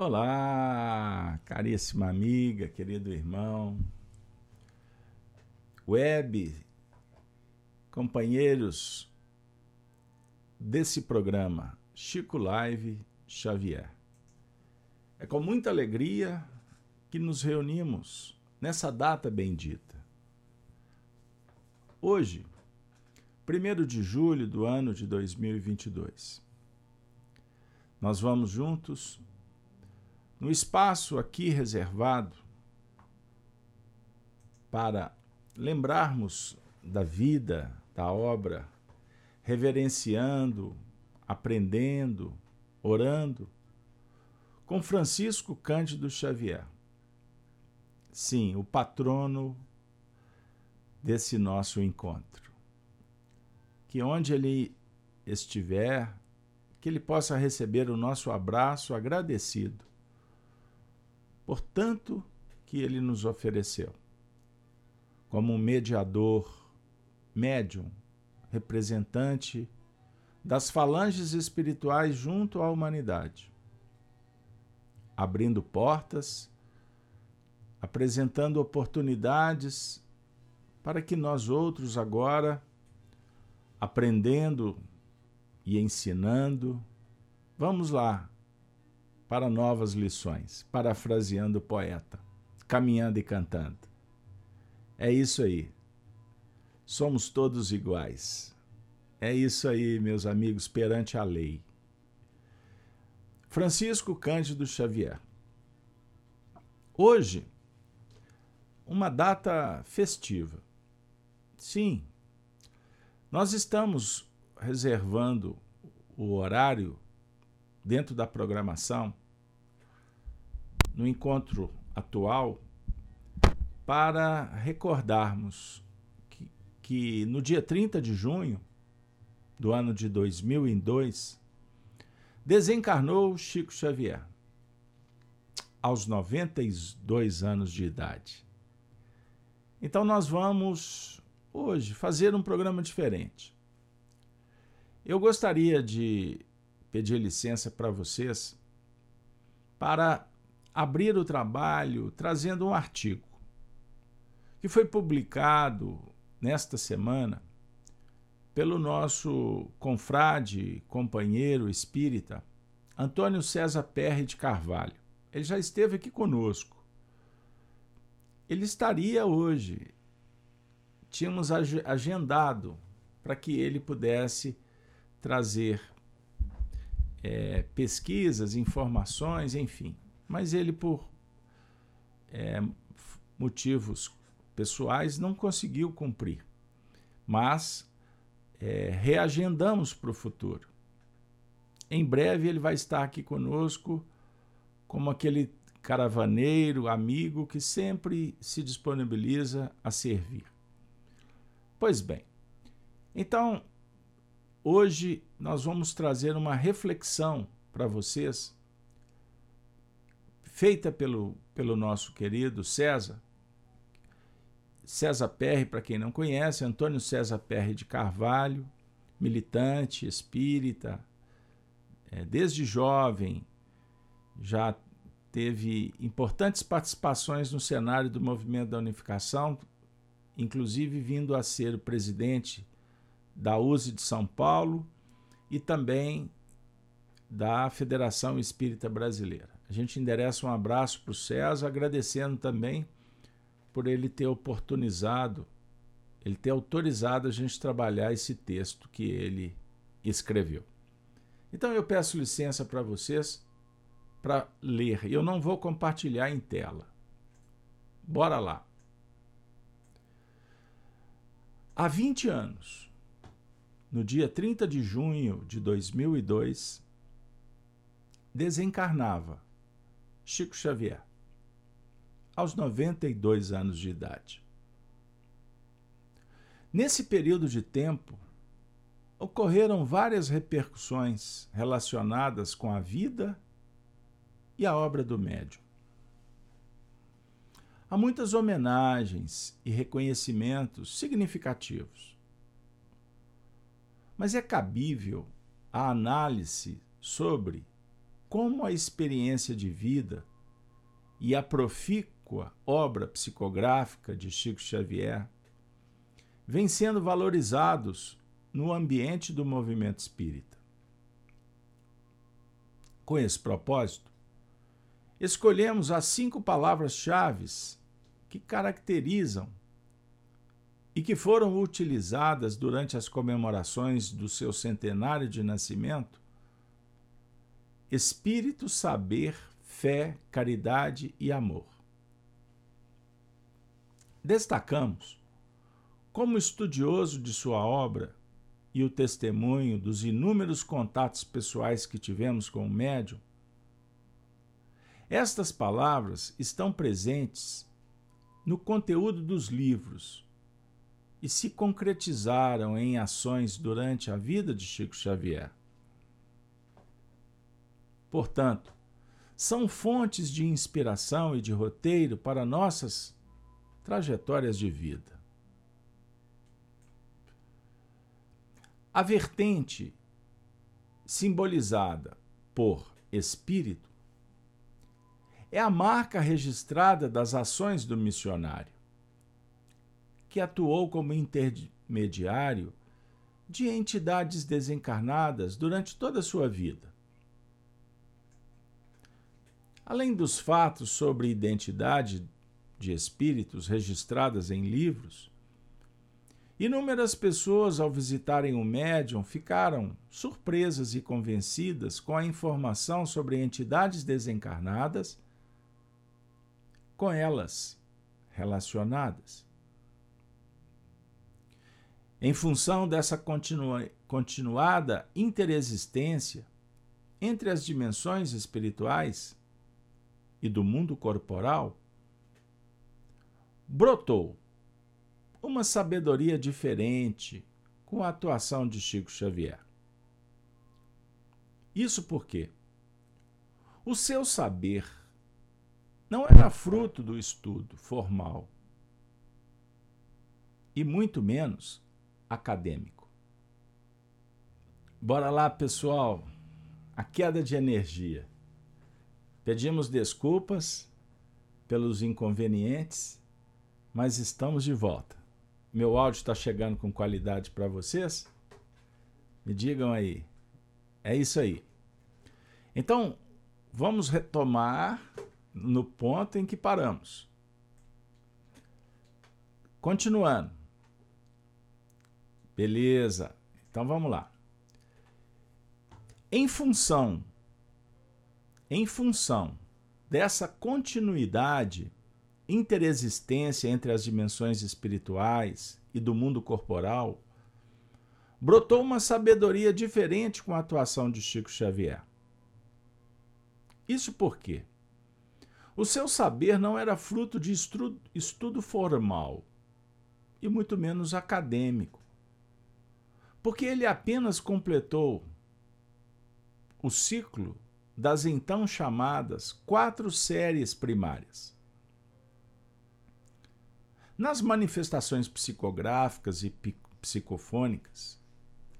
Olá, caríssima amiga, querido irmão, web, companheiros desse programa, Chico Live Xavier. É com muita alegria que nos reunimos nessa data bendita. Hoje, 1 de julho do ano de 2022. Nós vamos juntos no espaço aqui reservado para lembrarmos da vida, da obra, reverenciando, aprendendo, orando, com Francisco Cândido Xavier. Sim, o patrono desse nosso encontro. Que onde ele estiver, que ele possa receber o nosso abraço agradecido por tanto que ele nos ofereceu, como um mediador, médium, representante das falanges espirituais junto à humanidade, abrindo portas, apresentando oportunidades para que nós outros agora, aprendendo e ensinando, vamos lá para novas lições, parafraseando o poeta, caminhando e cantando. É isso aí. Somos todos iguais. É isso aí, meus amigos, perante a lei. Francisco Cândido Xavier. Hoje, uma data festiva. Sim, nós estamos reservando o horário dentro da programação, no encontro atual, para recordarmos que, que no dia 30 de junho do ano de 2002, desencarnou Chico Xavier, aos 92 anos de idade. Então, nós vamos hoje fazer um programa diferente. Eu gostaria de pedir licença para vocês para abrir o trabalho trazendo um artigo que foi publicado nesta semana pelo nosso confrade, companheiro espírita, Antônio César Perry de Carvalho. Ele já esteve aqui conosco. Ele estaria hoje. Tínhamos agendado para que ele pudesse trazer é, pesquisas, informações, enfim. Mas ele, por é, motivos pessoais, não conseguiu cumprir. Mas é, reagendamos para o futuro. Em breve ele vai estar aqui conosco como aquele caravaneiro, amigo que sempre se disponibiliza a servir. Pois bem, então Hoje nós vamos trazer uma reflexão para vocês, feita pelo, pelo nosso querido César. César Perry, para quem não conhece, Antônio César Perry de Carvalho, militante espírita, é, desde jovem já teve importantes participações no cenário do movimento da unificação, inclusive vindo a ser o presidente da USE de São Paulo e também da Federação Espírita Brasileira. A gente endereça um abraço para o César, agradecendo também por ele ter oportunizado, ele ter autorizado a gente trabalhar esse texto que ele escreveu. Então eu peço licença para vocês para ler. Eu não vou compartilhar em tela. Bora lá. Há 20 anos, no dia 30 de junho de 2002, desencarnava Chico Xavier, aos 92 anos de idade. Nesse período de tempo, ocorreram várias repercussões relacionadas com a vida e a obra do médium. Há muitas homenagens e reconhecimentos significativos mas é cabível a análise sobre como a experiência de vida e a profícua obra psicográfica de Chico Xavier vêm sendo valorizados no ambiente do movimento espírita. Com esse propósito, escolhemos as cinco palavras-chave que caracterizam e que foram utilizadas durante as comemorações do seu centenário de nascimento espírito, saber, fé, caridade e amor. Destacamos, como estudioso de sua obra e o testemunho dos inúmeros contatos pessoais que tivemos com o médium, estas palavras estão presentes no conteúdo dos livros e se concretizaram em ações durante a vida de Chico Xavier. Portanto, são fontes de inspiração e de roteiro para nossas trajetórias de vida. A vertente simbolizada por espírito é a marca registrada das ações do missionário, que atuou como intermediário de entidades desencarnadas durante toda a sua vida. Além dos fatos sobre identidade de espíritos registradas em livros, inúmeras pessoas, ao visitarem o médium, ficaram surpresas e convencidas com a informação sobre entidades desencarnadas com elas relacionadas. Em função dessa continua, continuada interexistência entre as dimensões espirituais, e do mundo corporal, brotou uma sabedoria diferente com a atuação de Chico Xavier. Isso porque o seu saber não era fruto do estudo formal e muito menos acadêmico. Bora lá, pessoal. A queda de energia. Pedimos desculpas pelos inconvenientes, mas estamos de volta. Meu áudio está chegando com qualidade para vocês? Me digam aí. É isso aí. Então, vamos retomar no ponto em que paramos. Continuando. Beleza. Então vamos lá. Em função em função dessa continuidade, interexistência entre as dimensões espirituais e do mundo corporal, brotou uma sabedoria diferente com a atuação de Chico Xavier. Isso porque o seu saber não era fruto de estudo formal e muito menos acadêmico, porque ele apenas completou o ciclo das então chamadas quatro séries primárias. Nas manifestações psicográficas e psicofônicas,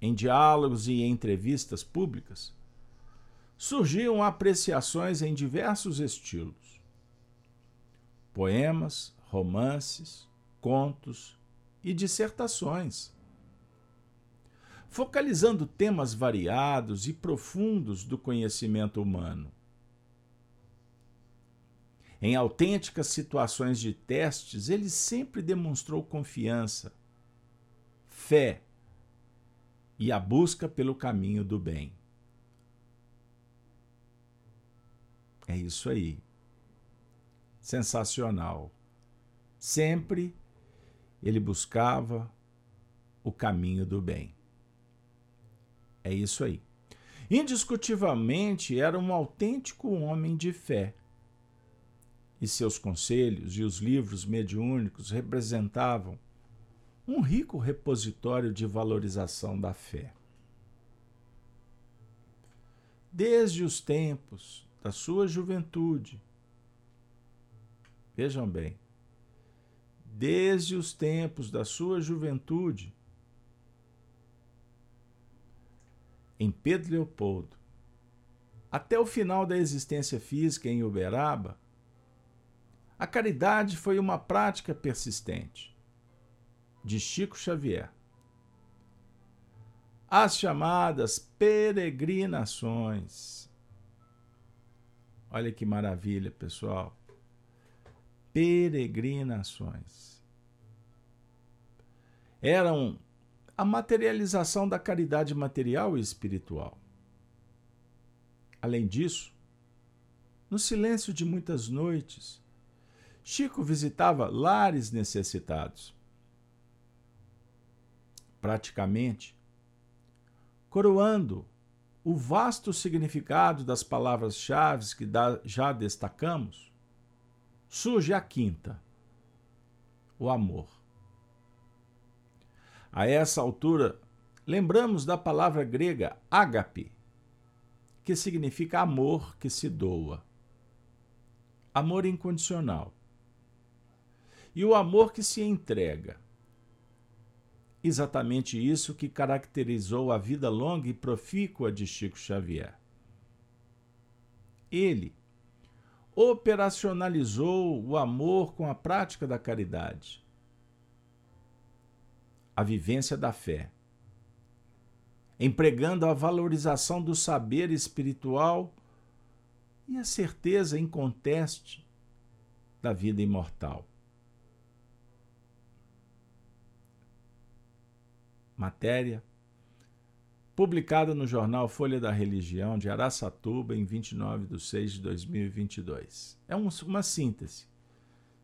em diálogos e entrevistas públicas, surgiam apreciações em diversos estilos: poemas, romances, contos e dissertações focalizando temas variados e profundos do conhecimento humano. Em autênticas situações de testes, ele sempre demonstrou confiança, fé e a busca pelo caminho do bem. É isso aí. Sensacional. Sempre ele buscava o caminho do bem. É isso aí. Indiscutivelmente era um autêntico homem de fé. E seus conselhos e os livros mediúnicos representavam um rico repositório de valorização da fé. Desde os tempos da sua juventude, vejam bem, desde os tempos da sua juventude, em Pedro Leopoldo, até o final da existência física em Uberaba, a caridade foi uma prática persistente de Chico Xavier. As chamadas peregrinações. Olha que maravilha, pessoal. Peregrinações. Eram a materialização da caridade material e espiritual. Além disso, no silêncio de muitas noites, Chico visitava lares necessitados. Praticamente, coroando o vasto significado das palavras-chave que já destacamos, surge a quinta, o amor. A essa altura, lembramos da palavra grega ágape, que significa amor que se doa. Amor incondicional. E o amor que se entrega. Exatamente isso que caracterizou a vida longa e profícua de Chico Xavier. Ele operacionalizou o amor com a prática da caridade, a vivência da fé empregando a valorização do saber espiritual e a certeza inconteste da vida imortal. Matéria publicada no jornal Folha da Religião de Araçatuba em 29 de 6 de 2022. É uma síntese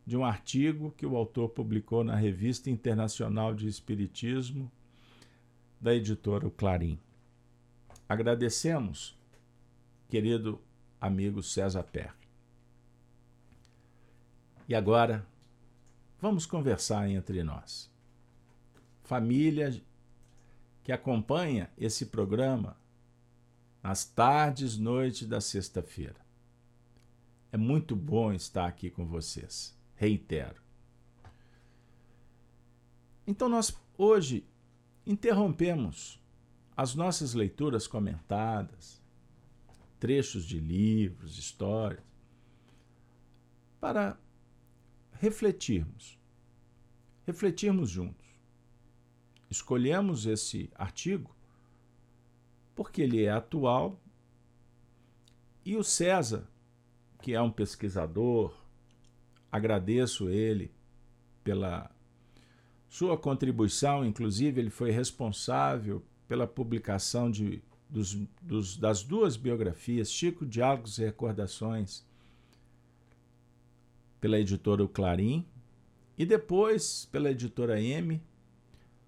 de um artigo que o autor publicou na Revista Internacional de Espiritismo da editora Clarim. Agradecemos, querido amigo César Perry. E agora, vamos conversar entre nós. Família que acompanha esse programa nas tardes, noites da sexta-feira. É muito bom estar aqui com vocês. Reitero. Então, nós hoje interrompemos as nossas leituras comentadas, trechos de livros, histórias, para refletirmos, refletirmos juntos. Escolhemos esse artigo porque ele é atual e o César, que é um pesquisador, agradeço ele pela sua contribuição, inclusive, ele foi responsável pela publicação de, dos, dos, das duas biografias, Chico, Diálogos e Recordações, pela editora O Clarim, e depois pela editora M.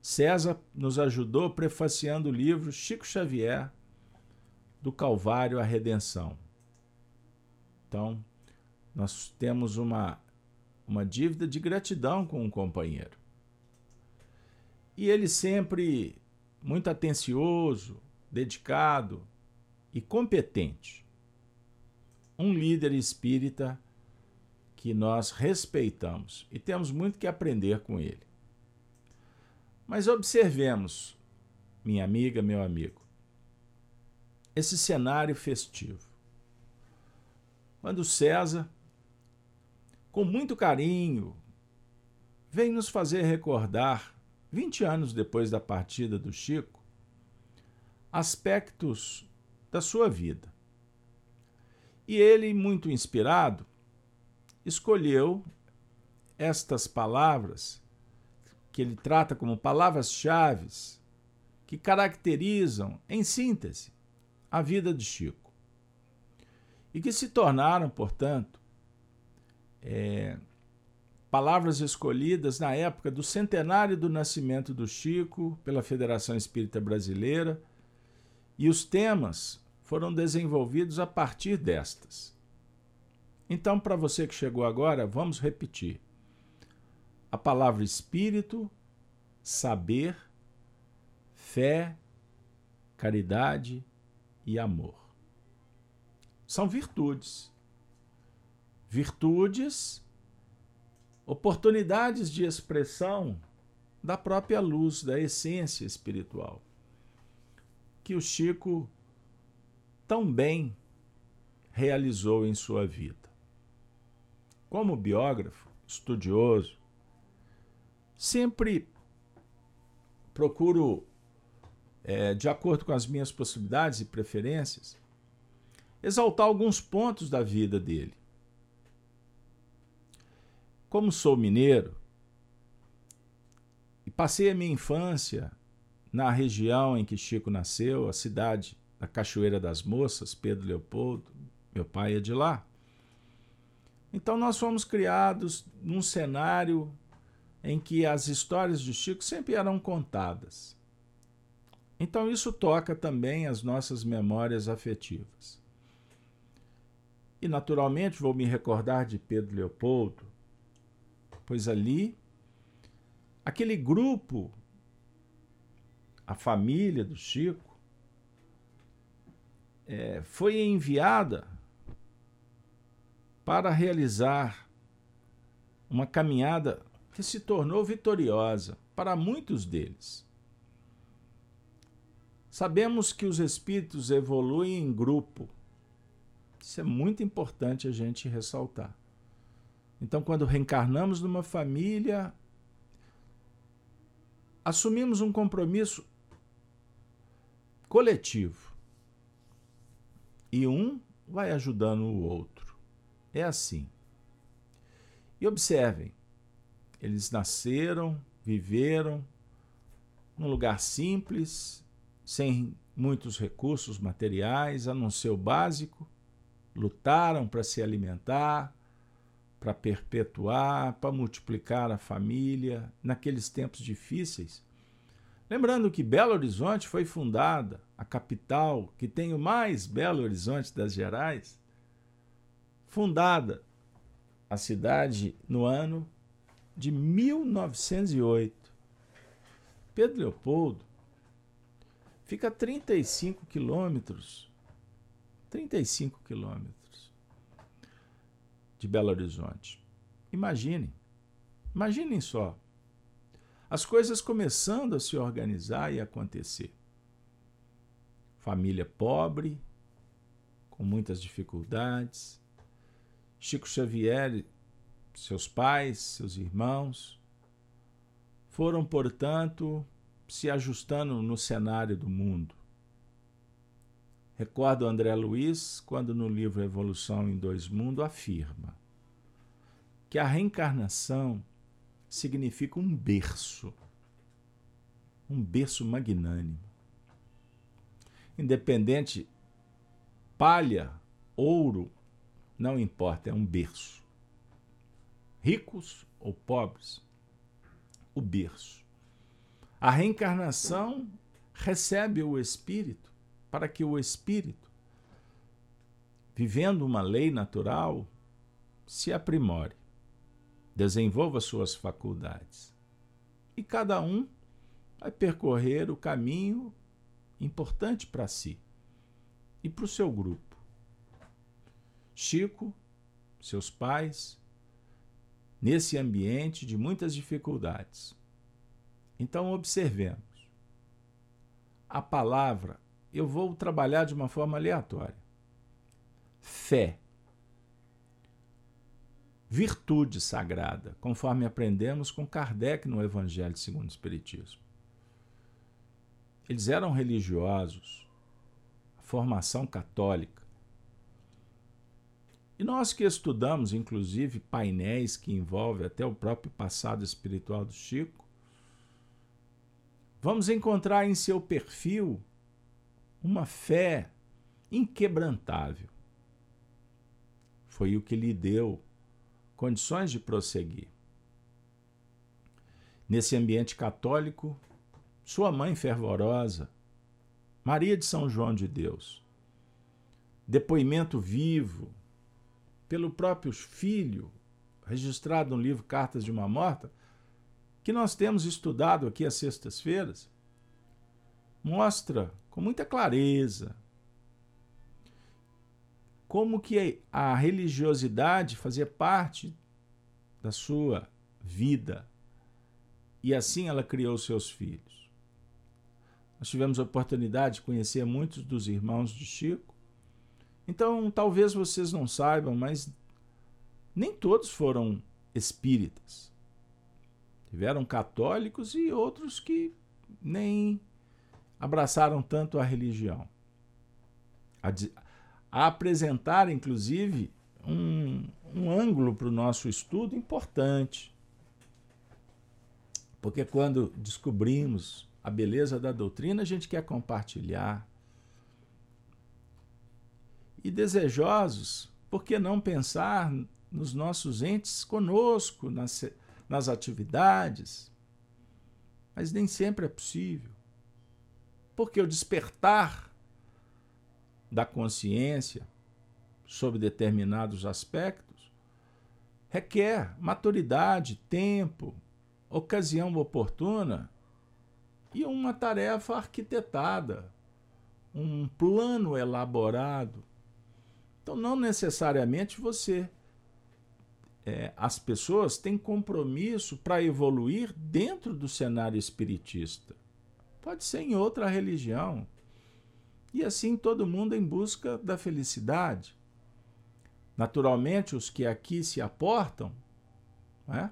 César nos ajudou prefaciando o livro Chico Xavier, do Calvário à Redenção. Então, nós temos uma, uma dívida de gratidão com um companheiro. E ele sempre muito atencioso, dedicado e competente. Um líder espírita que nós respeitamos e temos muito que aprender com ele. Mas observemos, minha amiga, meu amigo, esse cenário festivo. Quando César, com muito carinho, vem nos fazer recordar 20 anos depois da partida do Chico, aspectos da sua vida. E ele, muito inspirado, escolheu estas palavras, que ele trata como palavras-chave, que caracterizam, em síntese, a vida de Chico. E que se tornaram, portanto, é, palavras escolhidas na época do centenário do nascimento do Chico pela Federação Espírita Brasileira, e os temas foram desenvolvidos a partir destas. Então, para você que chegou agora, vamos repetir. A palavra espírito, saber, fé, caridade e amor. São virtudes. Virtudes oportunidades de expressão da própria luz, da essência espiritual, que o Chico tão bem realizou em sua vida. Como biógrafo, estudioso, sempre procuro, é, de acordo com as minhas possibilidades e preferências, exaltar alguns pontos da vida dele. Como sou mineiro e passei a minha infância na região em que Chico nasceu, a cidade da Cachoeira das Moças, Pedro Leopoldo, meu pai é de lá. Então nós fomos criados num cenário em que as histórias de Chico sempre eram contadas. Então isso toca também as nossas memórias afetivas. E naturalmente vou me recordar de Pedro Leopoldo, pois ali aquele grupo, a família do Chico, é, foi enviada para realizar uma caminhada que se tornou vitoriosa para muitos deles. Sabemos que os espíritos evoluem em grupo. Isso é muito importante a gente ressaltar. Então, quando reencarnamos numa família, assumimos um compromisso coletivo. E um vai ajudando o outro. É assim. E observem, eles nasceram, viveram num lugar simples, sem muitos recursos materiais, a não ser o básico, lutaram para se alimentar, para perpetuar, para multiplicar a família naqueles tempos difíceis. Lembrando que Belo Horizonte foi fundada, a capital que tem o mais belo horizonte das Gerais, fundada a cidade no ano de 1908. Pedro Leopoldo fica a 35 quilômetros, 35 quilômetros de Belo Horizonte. Imaginem, imaginem só, as coisas começando a se organizar e acontecer. Família pobre, com muitas dificuldades. Chico Xavier seus pais, seus irmãos, foram, portanto, se ajustando no cenário do mundo. Recordo André Luiz quando no livro Evolução em Dois Mundos afirma que a reencarnação significa um berço, um berço magnânimo. Independente, palha, ouro, não importa, é um berço ricos ou pobres, o berço. A reencarnação recebe o espírito para que o espírito, vivendo uma lei natural, se aprimore, desenvolva suas faculdades. E cada um vai percorrer o caminho importante para si e para o seu grupo. Chico, seus pais, nesse ambiente de muitas dificuldades. Então, observemos. A palavra, eu vou trabalhar de uma forma aleatória. Fé. Virtude sagrada, conforme aprendemos com Kardec no Evangelho segundo o Espiritismo. Eles eram religiosos, formação católica, e nós que estudamos, inclusive, painéis que envolvem até o próprio passado espiritual do Chico, vamos encontrar em seu perfil uma fé inquebrantável. Foi o que lhe deu condições de prosseguir. Nesse ambiente católico, sua mãe fervorosa, Maria de São João de Deus, depoimento vivo pelo próprio filho, registrado no livro Cartas de uma Morta, que nós temos estudado aqui às sextas-feiras, mostra com muita clareza como que a religiosidade fazia parte da sua vida e assim ela criou seus filhos. Nós tivemos a oportunidade de conhecer muitos dos irmãos de Chico Então, talvez vocês não saibam, mas nem todos foram espíritas. Tiveram católicos e outros que nem abraçaram tanto a religião. A, a apresentar, inclusive, um, um ângulo para o nosso estudo importante. Porque quando descobrimos a beleza da doutrina, a gente quer compartilhar. E desejosos, por que não pensar nos nossos entes conosco, nas, nas atividades? Mas nem sempre é possível. Porque o despertar da consciência sobre determinados aspectos requer maturidade, tempo, ocasião oportuna e uma tarefa arquitetada, um plano elaborado. Então, não necessariamente você. É, as pessoas têm compromisso para evoluir dentro do cenário espiritista. Pode ser em outra religião. E assim todo mundo em busca da felicidade. Naturalmente, os que aqui se aportam, né?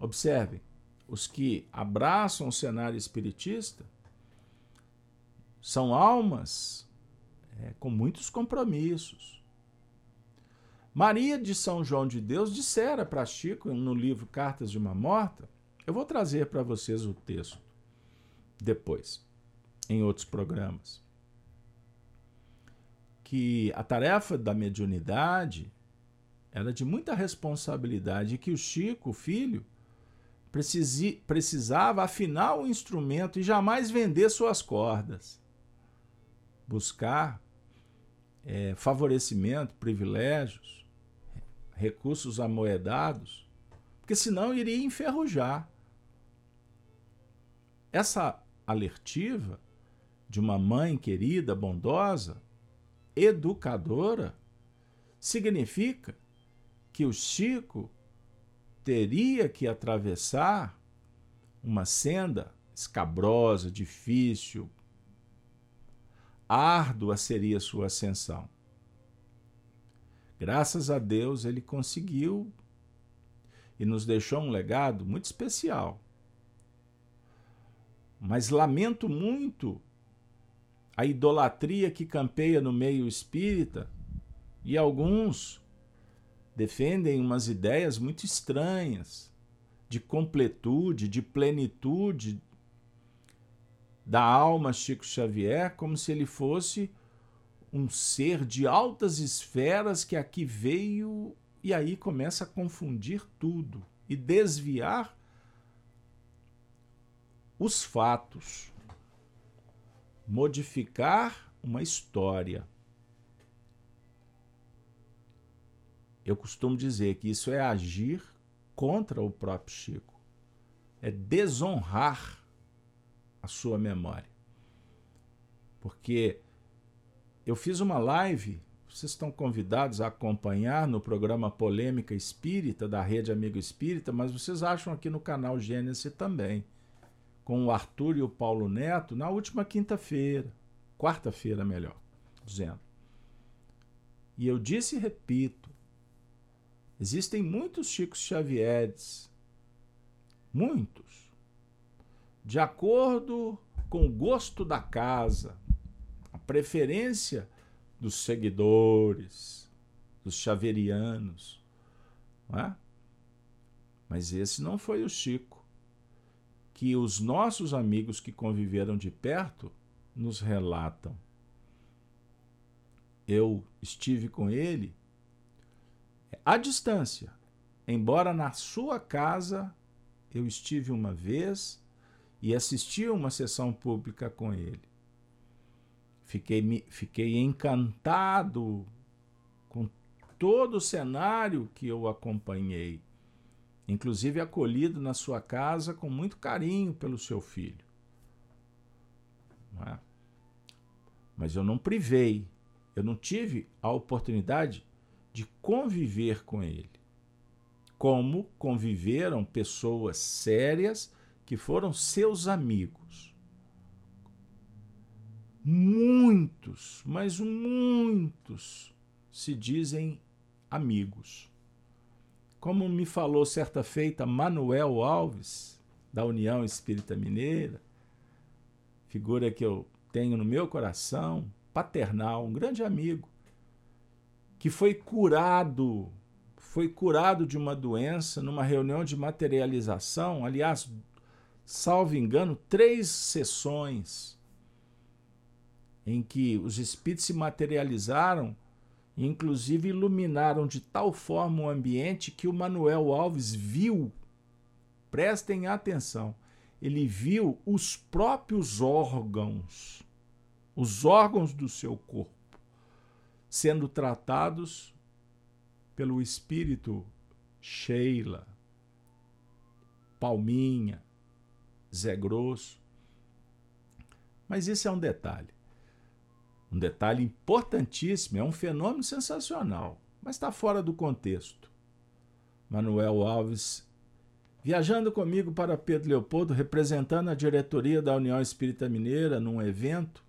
observem, os que abraçam o cenário espiritista são almas é, com muitos compromissos. Maria de São João de Deus dissera para Chico no livro Cartas de uma Morta, eu vou trazer para vocês o texto depois, em outros programas, que a tarefa da mediunidade era de muita responsabilidade e que o Chico, o filho, precisava afinar o instrumento e jamais vender suas cordas. Buscar é, favorecimento, privilégios, recursos amoedados, porque senão iria enferrujar. Essa alertiva de uma mãe querida, bondosa, educadora, significa que o Chico teria que atravessar uma senda escabrosa, difícil, árdua seria sua ascensão. Graças a Deus ele conseguiu e nos deixou um legado muito especial. Mas lamento muito a idolatria que campeia no meio espírita e alguns defendem umas ideias muito estranhas de completude, de plenitude da alma Chico Xavier, como se ele fosse um ser de altas esferas que aqui veio e aí começa a confundir tudo e desviar os fatos, modificar uma história. Eu costumo dizer que isso é agir contra o próprio Chico, é desonrar a sua memória. Porque eu fiz uma live, vocês estão convidados a acompanhar no programa Polêmica Espírita da Rede Amigo Espírita, mas vocês acham aqui no canal Gênesis também, com o Arthur e o Paulo Neto na última quinta-feira, quarta-feira melhor, dizendo. E eu disse e repito, Existem muitos Chicos Xavieres, muitos, de acordo com o gosto da casa, a preferência dos seguidores, dos xaverianos. Não é? Mas esse não foi o Chico que os nossos amigos que conviveram de perto nos relatam. Eu estive com ele à distância. Embora na sua casa eu estive uma vez e assisti uma sessão pública com ele. Fiquei, fiquei encantado com todo o cenário que eu acompanhei, inclusive acolhido na sua casa com muito carinho pelo seu filho. É? Mas eu não privei, eu não tive a oportunidade de conviver com ele. Como conviveram pessoas sérias que foram seus amigos. muitos, mas muitos se dizem amigos. Como me falou certa feita Manuel Alves, da União Espírita Mineira, figura que eu tenho no meu coração, paternal, um grande amigo, que foi curado, foi curado de uma doença numa reunião de materialização, aliás, salvo engano, três sessões em que os espíritos se materializaram inclusive iluminaram de tal forma o ambiente que o Manuel Alves viu, prestem atenção, ele viu os próprios órgãos, os órgãos do seu corpo, sendo tratados pelo espírito Sheila, Palminha, Zé Grosso. Mas isso é um detalhe. Um detalhe importantíssimo, é um fenômeno sensacional, mas está fora do contexto. Manuel Alves, viajando comigo para Pedro Leopoldo, representando a diretoria da União Espírita Mineira num evento,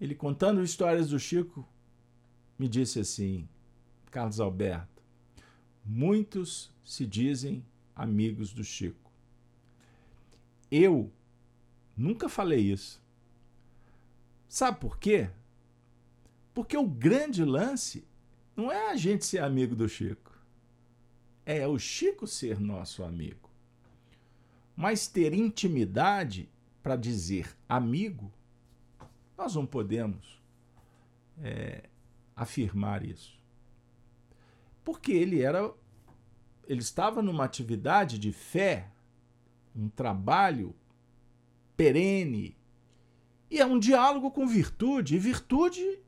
ele contando histórias do Chico, me disse assim: Carlos Alberto, muitos se dizem amigos do Chico. Eu nunca falei isso. Sabe por quê? Porque o grande lance não é a gente ser amigo do Chico. É o Chico ser nosso amigo. Mas ter intimidade para dizer amigo, nós não podemos é, afirmar isso. Porque ele era. Ele estava numa atividade de fé, um trabalho perene, e é um diálogo com virtude, e virtude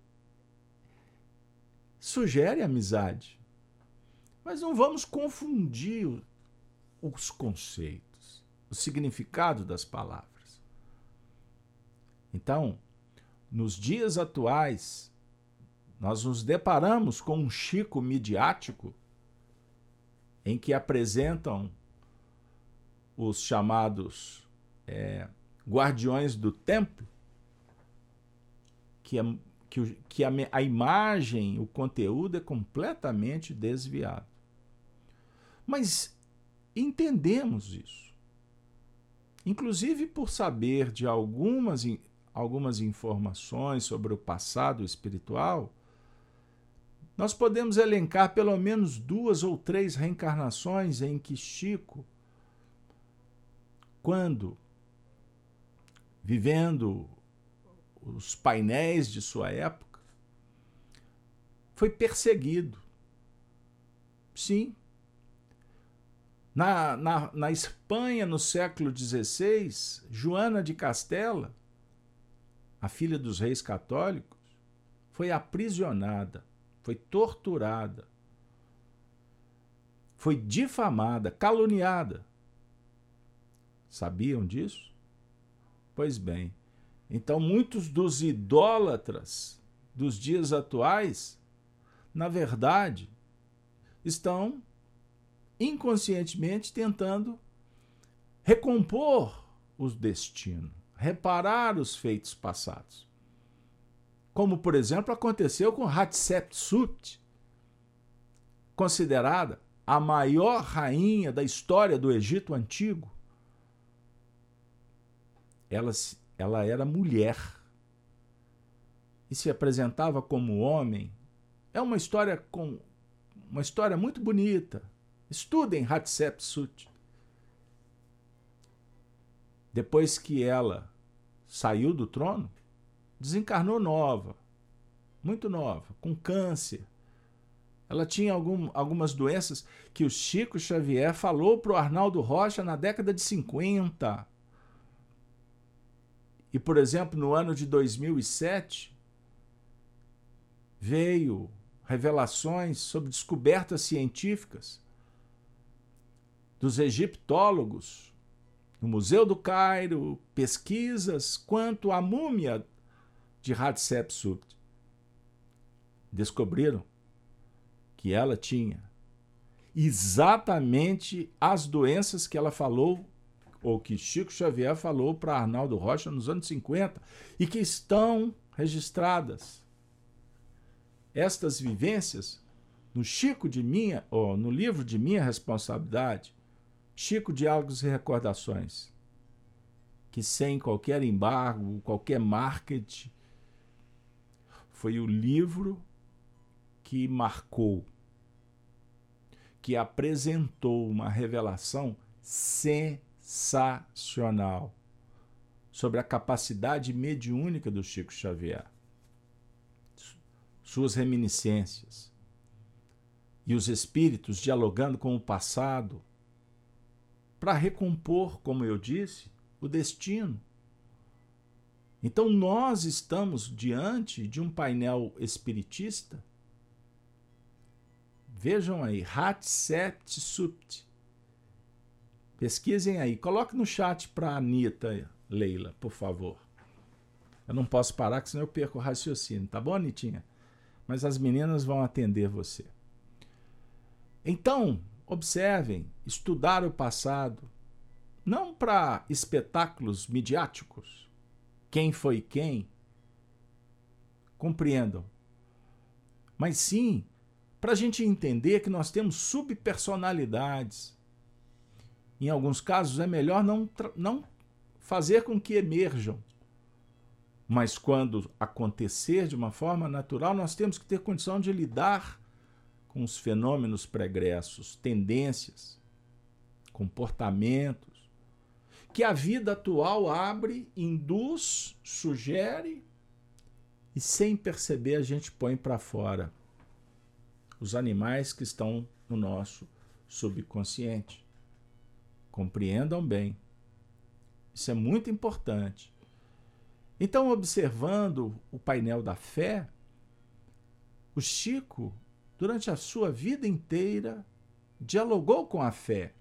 sugere amizade. Mas não vamos confundir os conceitos, o significado das palavras. Então, nos dias atuais, nós nos deparamos com um Chico midiático em que apresentam os chamados é, guardiões do templo que, a, que, que a, a imagem, o conteúdo é completamente desviado. Mas entendemos isso. Inclusive por saber de algumas, algumas informações sobre o passado espiritual, nós podemos elencar pelo menos duas ou três reencarnações em que Chico, quando vivendo os painéis de sua época, foi perseguido. Sim. Na, na, na Espanha, no século XVI, Joana de Castela, a filha dos reis católicos, foi aprisionada, foi torturada, foi difamada, caluniada. Sabiam disso? Pois bem, então, muitos dos idólatras dos dias atuais, na verdade, estão inconscientemente tentando recompor os destinos, reparar os feitos passados. Como, por exemplo, aconteceu com Hatshepsut, considerada a maior rainha da história do Egito Antigo. Ela ela era mulher e se apresentava como homem. É uma história com uma história muito bonita. Estudem Hatshepsut. Depois que ela saiu do trono, desencarnou nova, muito nova, com câncer. Ela tinha algum, algumas doenças que o Chico Xavier falou para o Arnaldo Rocha na década de 50. E, por exemplo, no ano de 2007, veio revelações sobre descobertas científicas dos egiptólogos no Museu do Cairo, pesquisas quanto à múmia de Hatshepsut. Descobriram que ela tinha exatamente as doenças que ela falou ou que Chico Xavier falou para Arnaldo Rocha nos anos 50 e que estão registradas. Estas vivências no Chico de minha, ou no livro de minha responsabilidade, Chico Diálogos e Recordações, que sem qualquer embargo, qualquer marketing, foi o livro que marcou, que apresentou uma revelação sensacional sobre a capacidade mediúnica do Chico Xavier, suas reminiscências e os espíritos dialogando com o passado para recompor, como eu disse, o destino. Então nós estamos diante de um painel espiritista. Vejam aí, Hatshepsut. Pesquisem aí. Coloque no chat para a Anitta, Leila, por favor. Eu não posso parar, senão eu perco o raciocínio. Tá bom, Anitinha? Mas as meninas vão atender você. Então, observem, estudar o passado, não para espetáculos midiáticos, quem foi quem, compreendam, mas sim para a gente entender que nós temos subpersonalidades. Em alguns casos é melhor não, não fazer com que emerjam. Mas quando acontecer de uma forma natural, nós temos que ter condição de lidar com os fenômenos pregressos, tendências, comportamentos, que a vida atual abre, induz, sugere e sem perceber a gente põe para fora os animais que estão no nosso subconsciente. Compreendam bem. Isso é muito importante. Então, observando o painel da fé, o Chico, durante a sua vida inteira, dialogou com a fé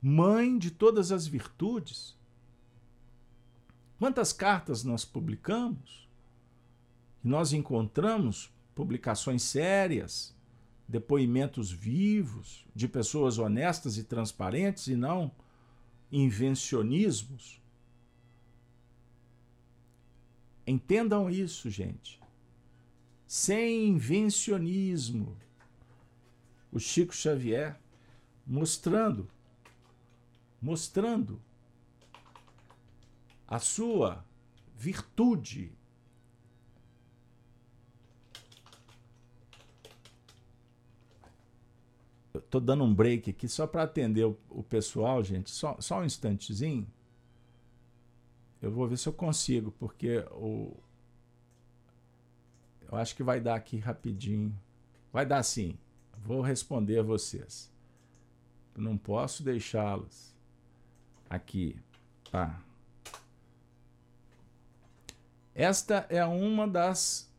mãe de todas as virtudes. Quantas cartas nós publicamos? Nós encontramos publicações sérias, depoimentos vivos de pessoas honestas e transparentes e não invencionismos. Entendam isso, gente. Sem invencionismo. O Chico Xavier mostrando mostrando a sua virtude. Estou dando um break aqui só para atender o, o, pessoal, gente. Só, só um instantezinho. Eu vou ver se eu consigo, porque o, eu acho que vai dar aqui rapidinho. Vai dar sim. Vou responder a vocês. Não posso deixá-los. Aqui. Tá. Esta é uma das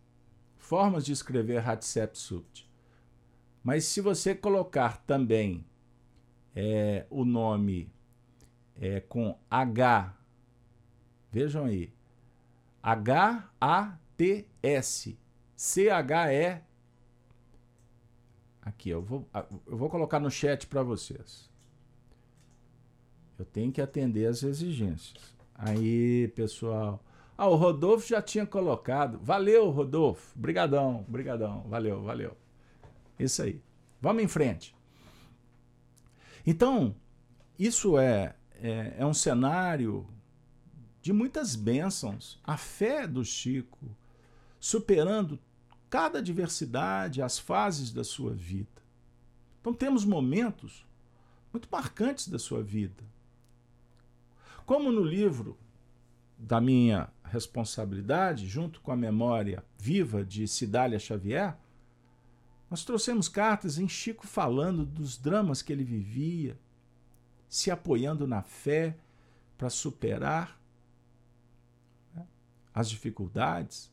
formas de escrever Hatshepsut. Mas se você colocar também é, o nome é, com H, vejam aí, H-A-T-S, C-H-E. Aqui, eu vou, eu vou colocar no chat para vocês. Eu tenho que atender as exigências. Aí, pessoal. Ah, o Rodolfo já tinha colocado. Valeu, Rodolfo. Brigadão, brigadão. Valeu, valeu. Isso aí. Vamos em frente. Então, isso é, é, é um cenário de muitas bênçãos. A fé do Chico, superando cada diversidade, as fases da sua vida. Então, temos momentos muito marcantes da sua vida. Como no livro da minha responsabilidade, junto com a memória viva de Cidália Xavier, nós trouxemos cartas em Chico falando dos dramas que ele vivia, se apoiando na fé para superar né, as dificuldades.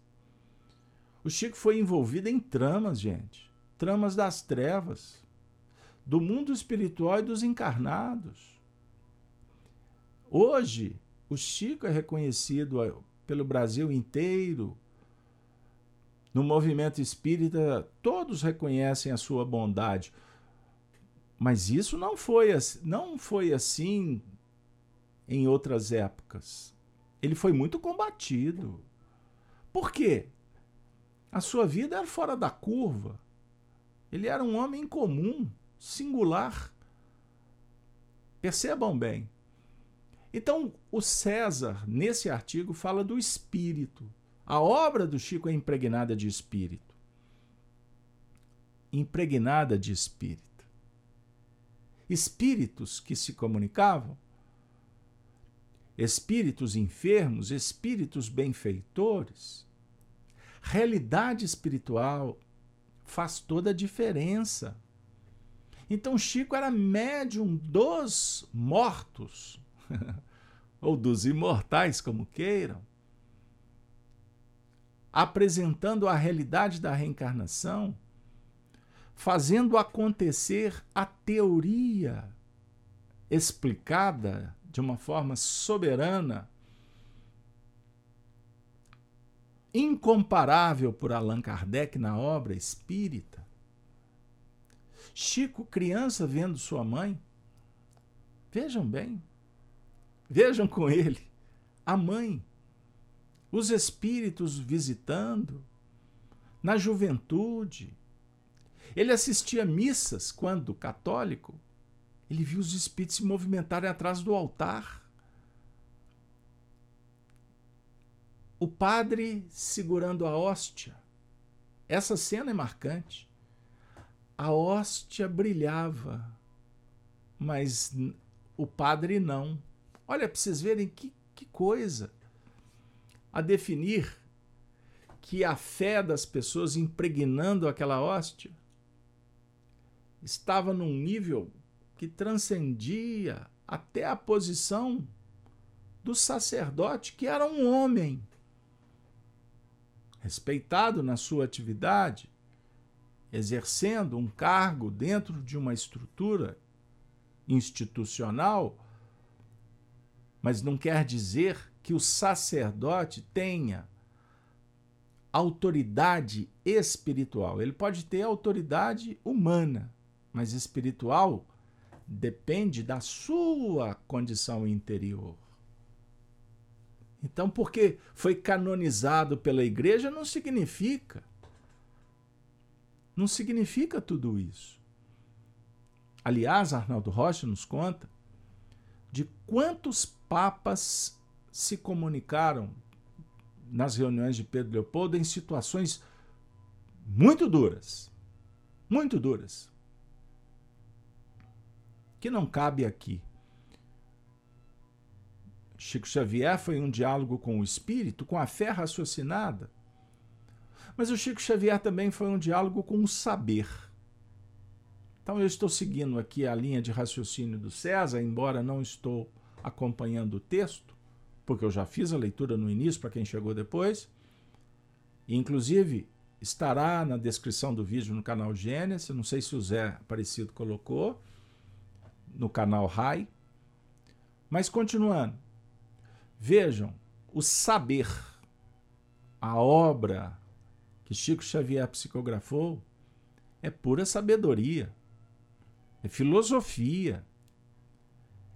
O Chico foi envolvido em tramas, gente, tramas das trevas, do mundo espiritual e dos encarnados. Hoje, o Chico é reconhecido eh, pelo Brasil inteiro. No movimento espírita, todos reconhecem a sua bondade. Mas isso não foi, não foi assim em outras épocas. Ele foi muito combatido. Por quê? A sua vida era fora da curva. Ele era um homem comum, singular. Percebam bem. Então, o César, nesse artigo, fala do espírito. A obra do Chico é impregnada de espírito. Impregnada de espírito. Espíritos que se comunicavam, espíritos enfermos, espíritos benfeitores. Realidade espiritual faz toda a diferença. Então Chico era médium dos mortos, ou dos imortais, como queiram, apresentando a realidade da reencarnação, fazendo acontecer a teoria explicada de uma forma soberana, incomparável por Allan Kardec na obra espírita. Chico, criança, vendo sua mãe. Vejam bem, vejam com ele a mãe, os espíritos visitando, na juventude. Ele assistia missas quando católico, ele viu os espíritos se movimentarem atrás do altar. O padre segurando a hóstia. Essa cena é marcante. A hóstia brilhava, mas o padre não. Olha, para vocês verem que, que coisa. A definir que a fé das pessoas impregnando aquela hóstia estava num nível que transcendia até a posição do sacerdote, que era um homem, respeitado na sua atividade, exercendo um cargo dentro de uma estrutura institucional, mas não quer dizer que o sacerdote tenha autoridade espiritual. Ele pode ter autoridade humana, mas espiritual depende da sua condição interior. Então, porque foi canonizado pela igreja não significa. Não significa tudo isso. Aliás, Arnaldo Rocha nos conta de quantos papas se comunicaram nas reuniões de Pedro Leopoldo em situações muito duras. Muito duras que não cabe aqui. Chico Xavier foi um diálogo com o espírito, com a fé raciocinada. Mas o Chico Xavier também foi um diálogo com o saber. Então eu estou seguindo aqui a linha de raciocínio do César, embora não estou acompanhando o texto, porque eu já fiz a leitura no início para quem chegou depois. Inclusive, estará na descrição do vídeo no canal Gênesis, não sei se o Zé Aparecido colocou no canal RAI. Mas continuando, vejam, o saber, a obra que Chico Xavier psicografou, é pura sabedoria, é filosofia,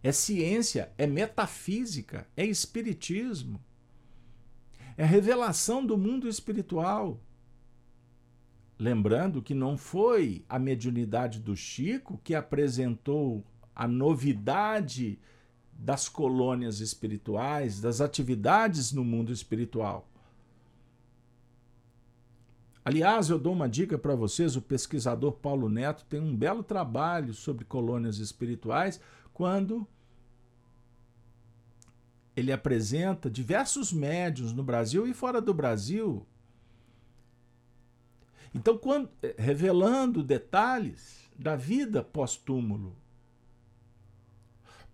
é ciência, é metafísica, é espiritismo, é revelação do mundo espiritual. Lembrando que não foi a mediunidade do Chico que apresentou a novidade das colônias espirituais, das atividades no mundo espiritual. Aliás, eu dou uma dica para vocês: o pesquisador Paulo Neto tem um belo trabalho sobre colônias espirituais, quando ele apresenta diversos médios no Brasil e fora do Brasil. Então, quando, revelando detalhes da vida pós-túmulo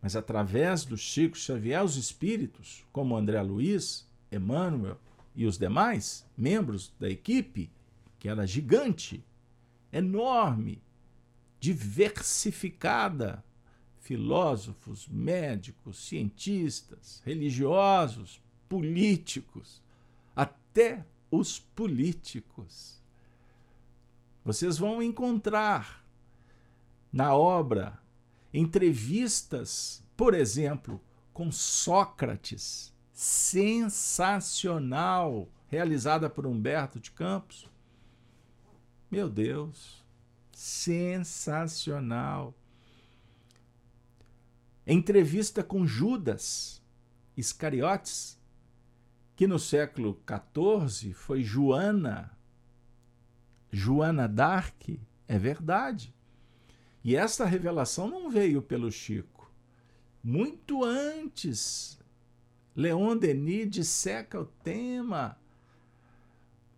mas através do Chico Xavier, os espíritos, como André Luiz, Emmanuel e os demais membros da equipe, que era gigante, enorme, diversificada, filósofos, médicos, cientistas, religiosos, políticos, até os políticos. Vocês vão encontrar na obra entrevistas, por exemplo, com Sócrates, sensacional, realizada por Humberto de Campos. Meu Deus, sensacional. Entrevista com Judas Iscariotes, que no século XIV foi Joana, Joana d'Arc, é verdade. E essa revelação não veio pelo Chico. Muito antes, Leon Denis disseca o tema.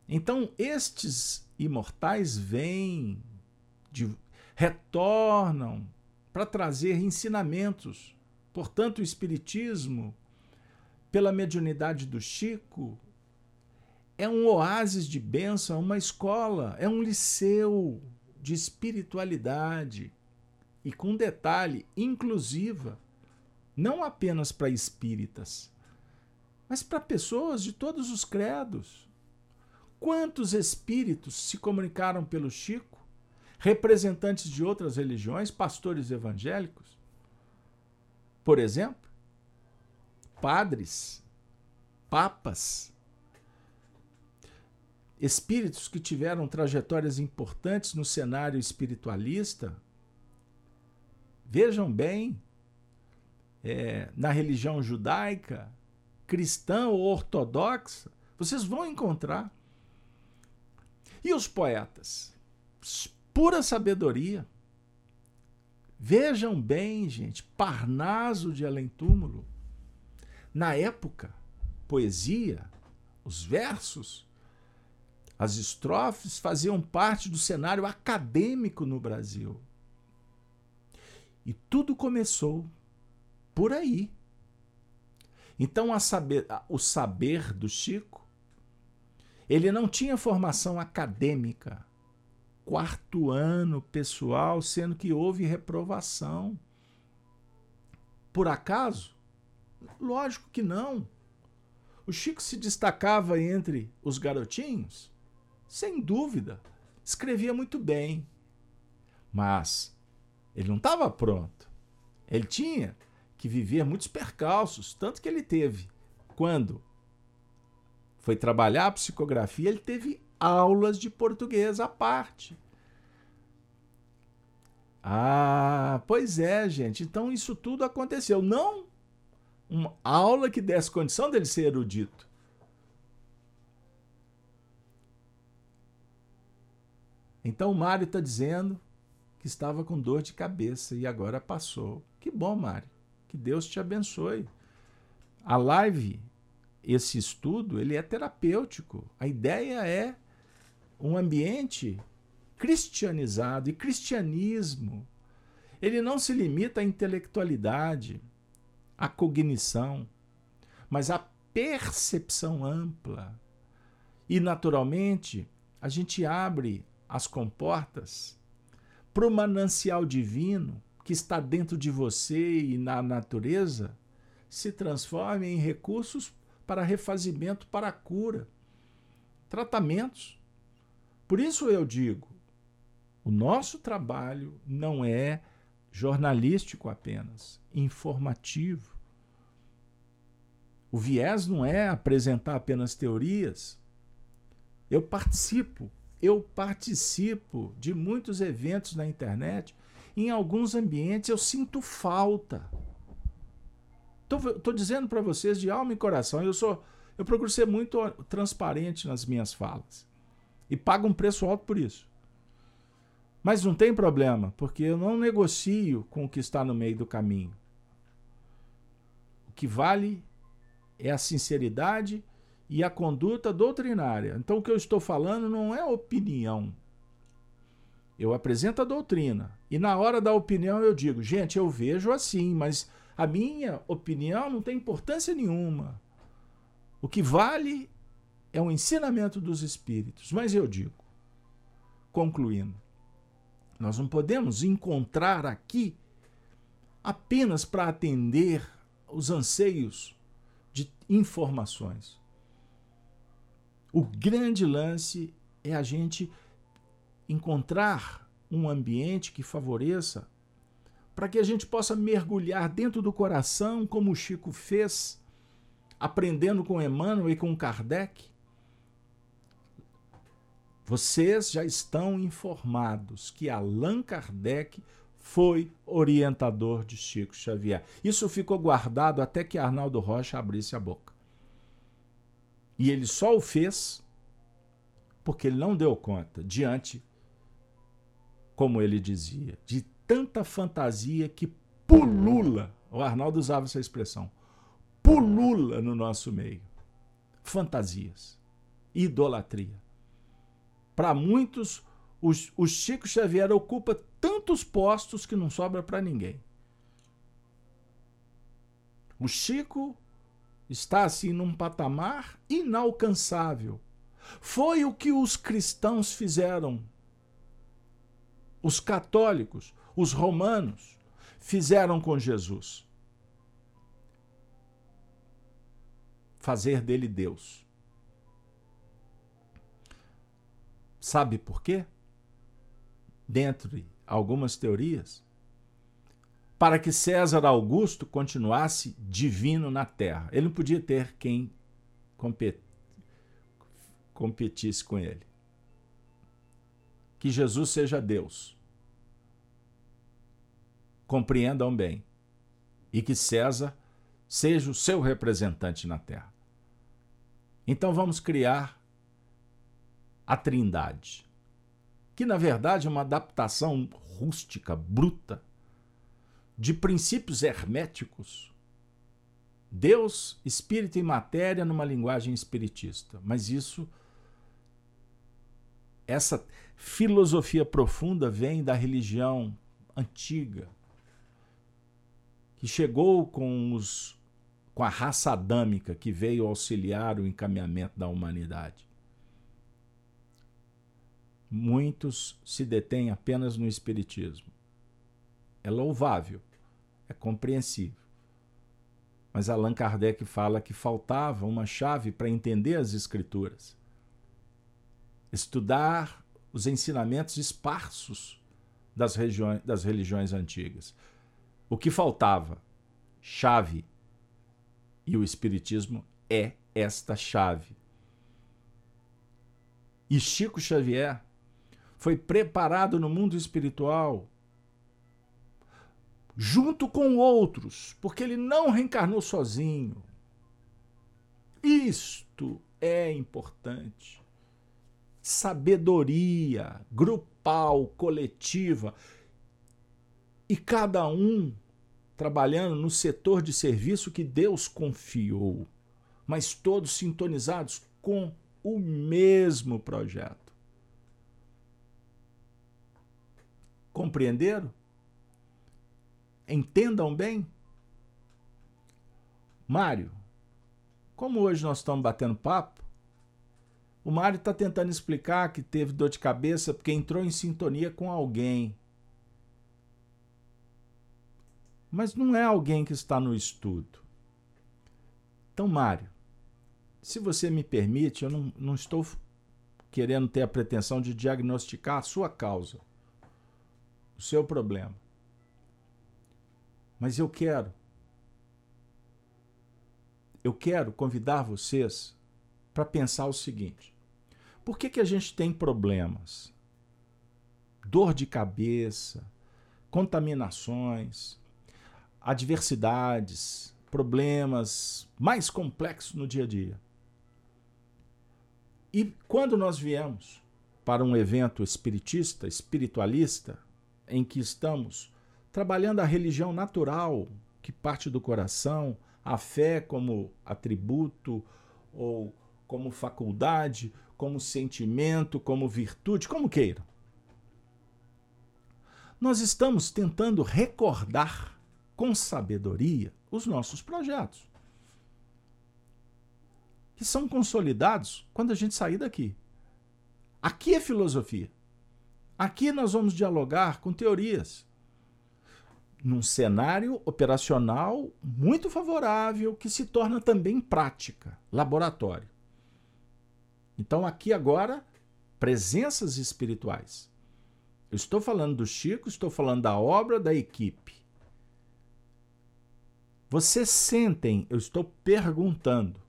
Então, estes imortais vêm, de, retornam para trazer ensinamentos. Portanto, o Espiritismo pela mediunidade do Chico, é um oásis de bênção, uma escola, é um liceu de espiritualidade. E com detalhe, inclusiva, não apenas para espíritas, mas para pessoas de todos os credos. Quantos espíritos se comunicaram pelo Chico? Representantes de outras religiões, pastores evangélicos? Por exemplo? padres, papas, espíritos que tiveram trajetórias importantes no cenário espiritualista. Vejam bem, é, na religião judaica, cristã ou ortodoxa, vocês vão encontrar. E os poetas? Pura sabedoria. Vejam bem, gente, Parnaso de Além Túmulo na época, poesia, os versos, as estrofes faziam parte do cenário acadêmico no Brasil. E tudo começou por aí. Então, saber, o saber do Chico, ele não tinha formação acadêmica. Quarto ano pessoal, sendo que houve reprovação. Por acaso? Lógico que não. O Chico se destacava entre os garotinhos? Sem dúvida. Escrevia muito bem. Mas ele não estava pronto. Ele tinha que viver muitos percalços, tanto que ele teve. Quando foi trabalhar a psicografia, ele teve aulas de português à parte. Ah, pois é, gente. Então isso tudo aconteceu. Não uma aula que desse condição dele ser erudito. Então o Mário está dizendo que estava com dor de cabeça e agora passou. Que bom, Mário. Que Deus te abençoe. A live, esse estudo, ele é terapêutico. A ideia é um ambiente cristianizado e cristianismo. Ele não se limita à intelectualidade a cognição, mas a percepção ampla. E, naturalmente, a gente abre as comportas para o manancial divino que está dentro de você e na natureza se transforme em recursos para refazimento, para cura, tratamentos. Por isso eu digo, o nosso trabalho não é jornalístico apenas, informativo. O viés não é apresentar apenas teorias. Eu participo, eu participo de muitos eventos na internet. Em alguns ambientes eu sinto falta. Estou dizendo para vocês de alma e coração, eu sou, eu procuro ser muito transparente nas minhas falas e pago um preço alto por isso. Mas não tem problema, porque eu não negocio com o que está no meio do caminho. O que vale é a sinceridade e a conduta doutrinária. Então, o que eu estou falando não é opinião. Eu apresento a doutrina. E na hora da opinião eu digo, gente, eu vejo assim, mas a minha opinião não tem importância nenhuma. O que vale é o ensinamento dos espíritos. Mas eu digo, concluindo, nós não podemos encontrar aqui apenas para atender os anseios de informações. O grande lance é a gente encontrar um ambiente que favoreça para que a gente possa mergulhar dentro do coração, como o Chico fez, aprendendo com Emmanuel e com Kardec. Vocês já estão informados que Allan Kardec foi orientador de Chico Xavier. Isso ficou guardado até que Arnaldo Rocha abrisse a boca. E ele só o fez porque ele não deu conta diante, como ele dizia, de tanta fantasia que pulula. O Arnaldo usava essa expressão. Pulula no nosso meio. Fantasias. Idolatria. Para muitos, o, o Chico Xavier ocupa tantos postos que não sobra para ninguém. O Chico está assim num patamar inalcançável. Foi o que os cristãos fizeram. Os católicos, os romanos fizeram com Jesus. Fazer dele Deus. Sabe por quê? Dentre algumas teorias, para que César Augusto continuasse divino na terra. Ele não podia ter quem competisse com ele. Que Jesus seja Deus compreendam bem, e que César seja o seu representante na terra. Então vamos criar a Trindade, que na verdade é uma adaptação rústica, bruta, de princípios herméticos. Deus, espírito e matéria numa linguagem espiritista. Mas isso essa filosofia profunda vem da religião antiga, que chegou com, os, com a raça adâmica que veio auxiliar o encaminhamento da humanidade. Muitos se detêm apenas no Espiritismo. É louvável, é compreensível. Mas Allan Kardec fala que faltava uma chave para entender as Escrituras. Estudar os ensinamentos esparsos das, das religiões antigas. O que faltava? Chave. E o Espiritismo é esta chave. E Chico Xavier foi preparado no mundo espiritual junto com outros, porque ele não reencarnou sozinho. Isto é importante. Sabedoria grupal, coletiva e cada um trabalhando no setor de serviço que Deus confiou, mas todos sintonizados com o mesmo projeto. Compreenderam? Entendam bem? Mário, como hoje nós estamos batendo papo, o Mário está tentando explicar que teve dor de cabeça porque entrou em sintonia com alguém mas não é alguém que está no estudo. Então, Mário, se você me permite, eu não, não estou querendo ter a pretensão de diagnosticar a sua causa, o seu problema. Mas eu quero, eu quero convidar vocês para pensar o seguinte: por que, que a gente tem problemas? Dor de cabeça, contaminações, adversidades, problemas mais complexos no dia a dia. E quando nós viemos para um evento espiritista, espiritualista, em que estamos trabalhando a religião natural, que parte do coração, a fé como atributo ou como faculdade, como sentimento, como virtude, como queiram. Nós estamos tentando recordar com sabedoria os nossos projetos, que são consolidados quando a gente sair daqui. Aqui é filosofia. Aqui nós vamos dialogar com teorias. Num cenário operacional muito favorável, que se torna também prática, laboratório. Então, aqui agora, presenças espirituais. Eu estou falando do Chico, estou falando da obra da equipe Vocês sentem, eu estou perguntando,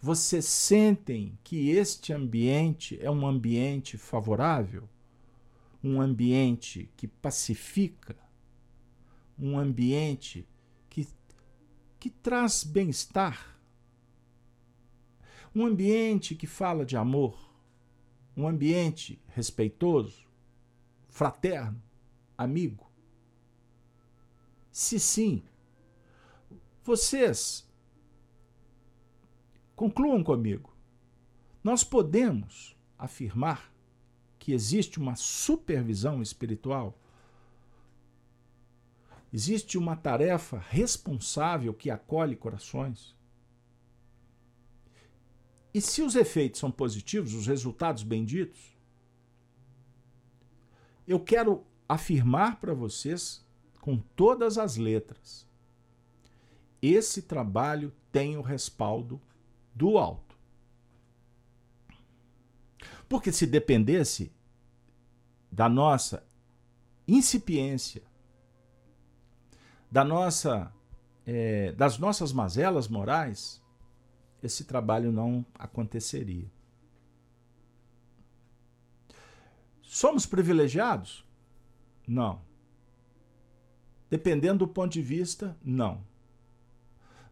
vocês sentem que este ambiente é um ambiente favorável? Um ambiente que pacifica? Um ambiente que, que traz bem-estar? Um ambiente que fala de amor? Um ambiente respeitoso, fraterno, amigo? Se sim, vocês concluam comigo. Nós podemos afirmar que existe uma supervisão espiritual? Existe uma tarefa responsável que acolhe corações? E se os efeitos são positivos, os resultados benditos? Eu quero afirmar para vocês com todas as letras esse trabalho tem o respaldo do alto. Porque se dependesse da nossa incipiência, da nossa, é, das nossas mazelas morais, esse trabalho não aconteceria. Somos privilegiados? Não. Dependendo do ponto de vista, não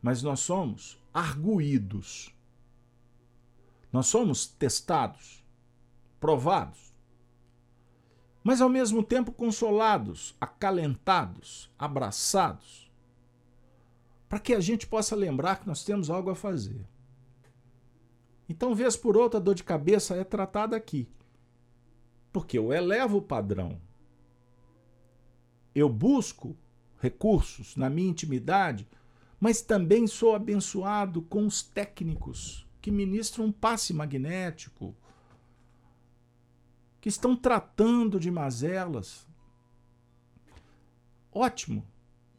mas nós somos arguídos. Nós somos testados, provados, mas ao mesmo tempo consolados, acalentados, abraçados, para que a gente possa lembrar que nós temos algo a fazer. Então, vez por outra, a dor de cabeça é tratada aqui, porque eu elevo o padrão. Eu busco recursos na minha intimidade mas também sou abençoado com os técnicos que ministram um passe magnético, que estão tratando de mazelas. Ótimo.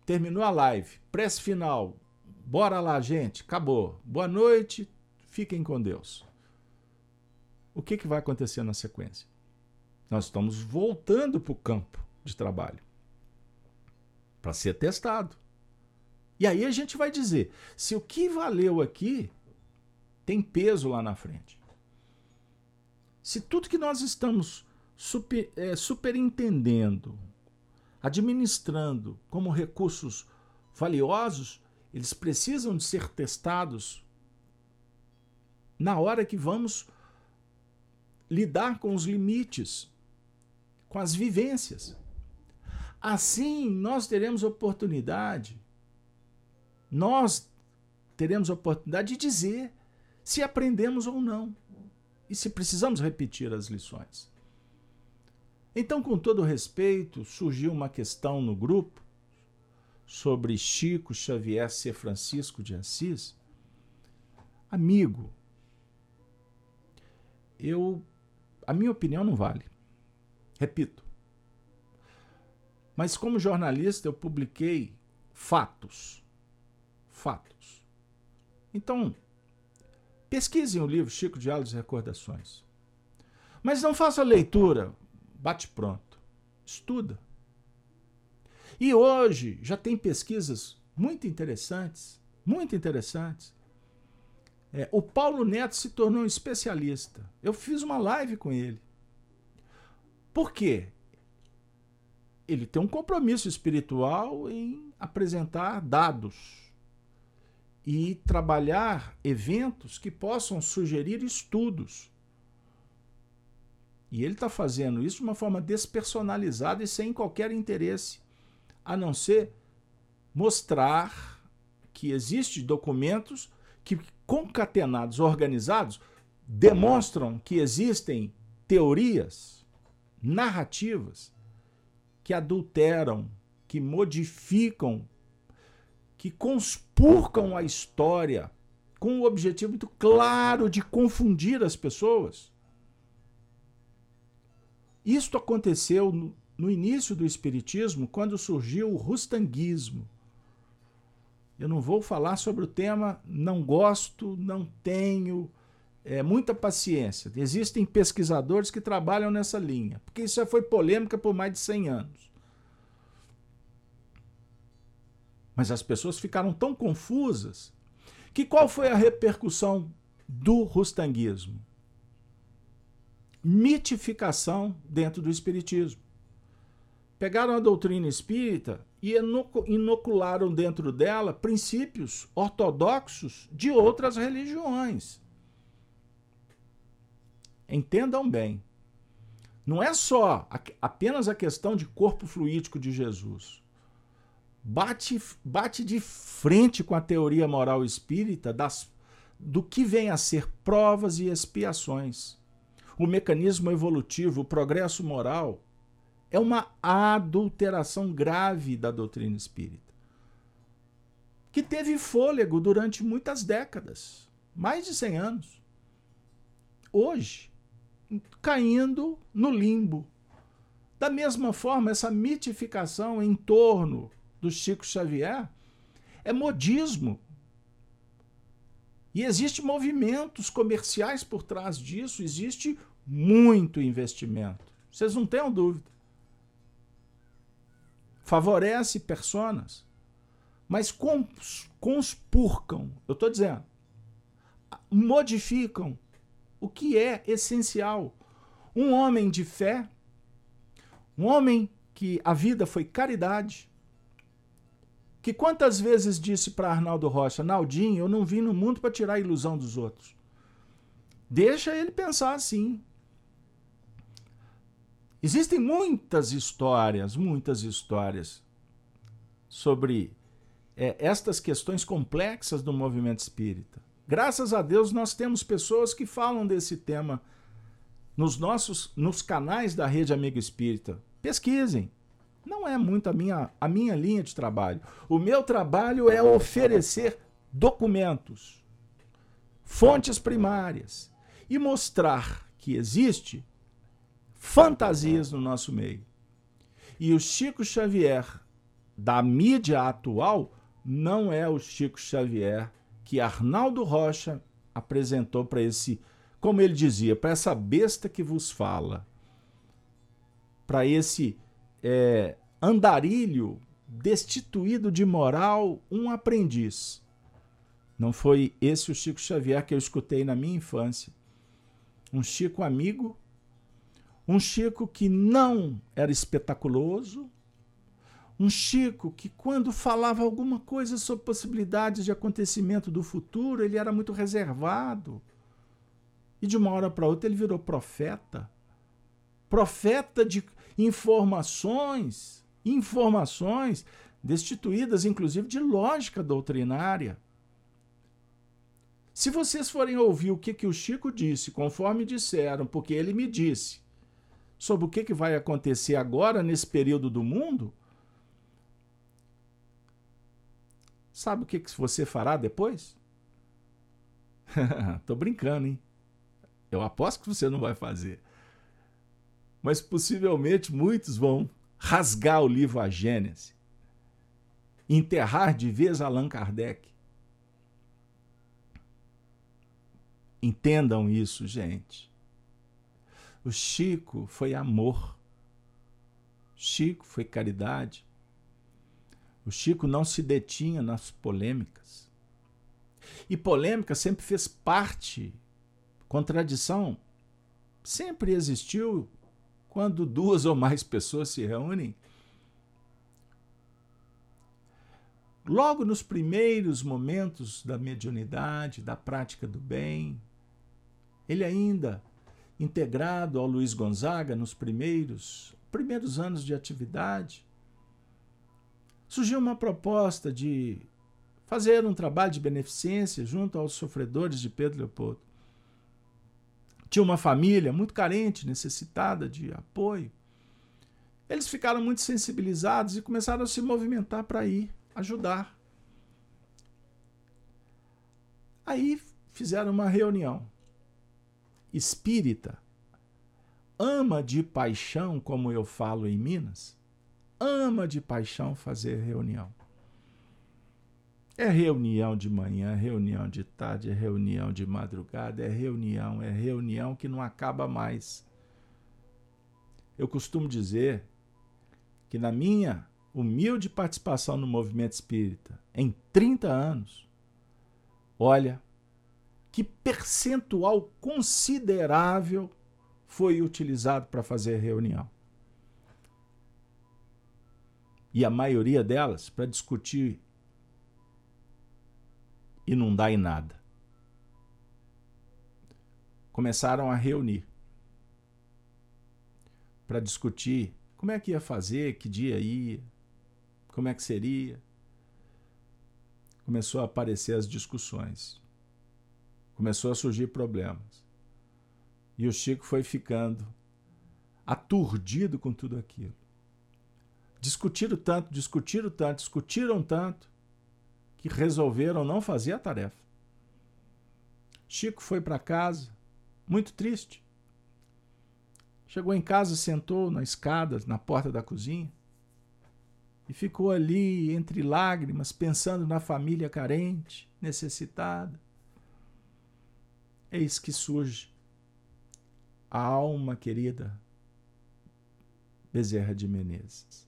Terminou a live. Prece final. Bora lá, gente. Acabou. Boa noite. Fiquem com Deus. O que, que vai acontecer na sequência? Nós estamos voltando para o campo de trabalho para ser testado. E aí a gente vai dizer se o que valeu aqui tem peso lá na frente. Se tudo que nós estamos super, é, superentendendo, administrando como recursos valiosos, eles precisam de ser testados na hora que vamos lidar com os limites, com as vivências. Assim, nós teremos oportunidade nós teremos oportunidade de dizer se aprendemos ou não e se precisamos repetir as lições. Então, com todo respeito, surgiu uma questão no grupo sobre Chico Xavier ser Francisco de Assis. Amigo, eu a minha opinião não vale. Repito. Mas como jornalista eu publiquei fatos fatos. Então, pesquisem o livro Chico Diálogos e Recordações. Mas não faça leitura, bate pronto. Estuda. E hoje já tem pesquisas muito interessantes, muito interessantes. É, o Paulo Neto se tornou um especialista. Eu fiz uma live com ele. Por quê? Ele tem um compromisso espiritual em apresentar dados e trabalhar eventos que possam sugerir estudos. E ele está fazendo isso de uma forma despersonalizada e sem qualquer interesse, a não ser mostrar que existem documentos que, concatenados, organizados, demonstram que existem teorias, narrativas, que adulteram, que modificam que conspurcam a história com o objetivo muito claro de confundir as pessoas. Isto aconteceu no, no início do Espiritismo, quando surgiu o rustanguismo. Eu não vou falar sobre o tema, não gosto, não tenho é, muita paciência. Existem pesquisadores que trabalham nessa linha, porque isso já foi polêmica por mais de 100 anos. Mas as pessoas ficaram tão confusas que qual foi a repercussão do rustanguismo? Mitificação dentro do espiritismo. Pegaram a doutrina espírita e inocularam dentro dela princípios ortodoxos de outras religiões. Entendam bem. Não é só apenas a questão de corpo fluídico de Jesus. Bate, bate de frente com a teoria moral espírita das, do que vem a ser provas e expiações. O mecanismo evolutivo, o progresso moral, é uma adulteração grave da doutrina espírita, que teve fôlego durante muitas décadas mais de 100 anos. Hoje, caindo no limbo. Da mesma forma, essa mitificação em torno do Chico Xavier é modismo. E existem movimentos comerciais por trás disso, existe muito investimento. Vocês não tenham dúvida. Favorece personas, mas conspurcam, eu estou dizendo, modificam o que é essencial. Um homem de fé, um homem que a vida foi caridade, que quantas vezes disse para Arnaldo Rocha, Naldinho, eu não vim no mundo para tirar a ilusão dos outros. Deixa ele pensar assim. Existem muitas histórias, muitas histórias sobre é, estas questões complexas do movimento espírita. Graças a Deus nós temos pessoas que falam desse tema nos nossos nos canais da Rede Amigo Espírita. Pesquisem. Não é muito a minha, a minha linha de trabalho. O meu trabalho é oferecer documentos, fontes primárias e mostrar que existe fantasias no nosso meio. E o Chico Xavier da mídia atual não é o Chico Xavier que Arnaldo Rocha apresentou para esse, como ele dizia, para essa besta que vos fala, para esse é, andarilho destituído de moral, um aprendiz. Não foi esse o Chico Xavier que eu escutei na minha infância. Um Chico amigo, um Chico que não era espetaculoso, um Chico que, quando falava alguma coisa sobre possibilidades de acontecimento do futuro, ele era muito reservado. E de uma hora para outra ele virou profeta. Profeta de informações, informações destituídas, inclusive, de lógica doutrinária. Se vocês forem ouvir o que, que o Chico disse, conforme disseram, porque ele me disse, sobre o que, que vai acontecer agora nesse período do mundo, Sabe o que, que você fará depois? Tô brincando, hein? Eu aposto que você não vai fazer. Mas possivelmente muitos vão rasgar o livro A Gênese, enterrar de vez Allan Kardec. Entendam isso, gente. O Chico foi amor. Chico foi caridade. O Chico não se detinha nas polêmicas. E polêmica sempre fez parte, contradição sempre existiu quando duas ou mais pessoas se reúnem. Logo nos primeiros momentos da mediunidade, da prática do bem, ele ainda integrado ao Luiz Gonzaga nos primeiros primeiros anos de atividade, surgiu uma proposta de fazer um trabalho de beneficência junto aos sofredores de Pedro Leopoldo. Tinha uma família muito carente, necessitada de apoio. Eles ficaram muito sensibilizados e começaram a se movimentar para ir ajudar. Aí fizeram uma reunião. Espírita ama de paixão, como eu falo em Minas, ama de paixão fazer reunião. É reunião de manhã, reunião de tarde, é reunião de madrugada, é reunião, é reunião que não acaba mais. Eu costumo dizer que na minha humilde participação no movimento espírita em 30 anos, olha que percentual considerável foi utilizado para fazer reunião. E a maioria delas para discutir e não dar em nada. Começaram a reunir para discutir como é que ia fazer, que dia ia, como é que seria. Começou a aparecer as discussões. Começou a surgir problemas. E o Chico foi ficando aturdido com tudo aquilo. Discutiram tanto, discutiram tanto, discutiram tanto, que resolveram não fazer a tarefa. Chico foi para casa muito triste. Chegou em casa, sentou na escada, na porta da cozinha, e ficou ali entre lágrimas, pensando na família carente, necessitada. Eis que surge a alma querida Bezerra de Menezes.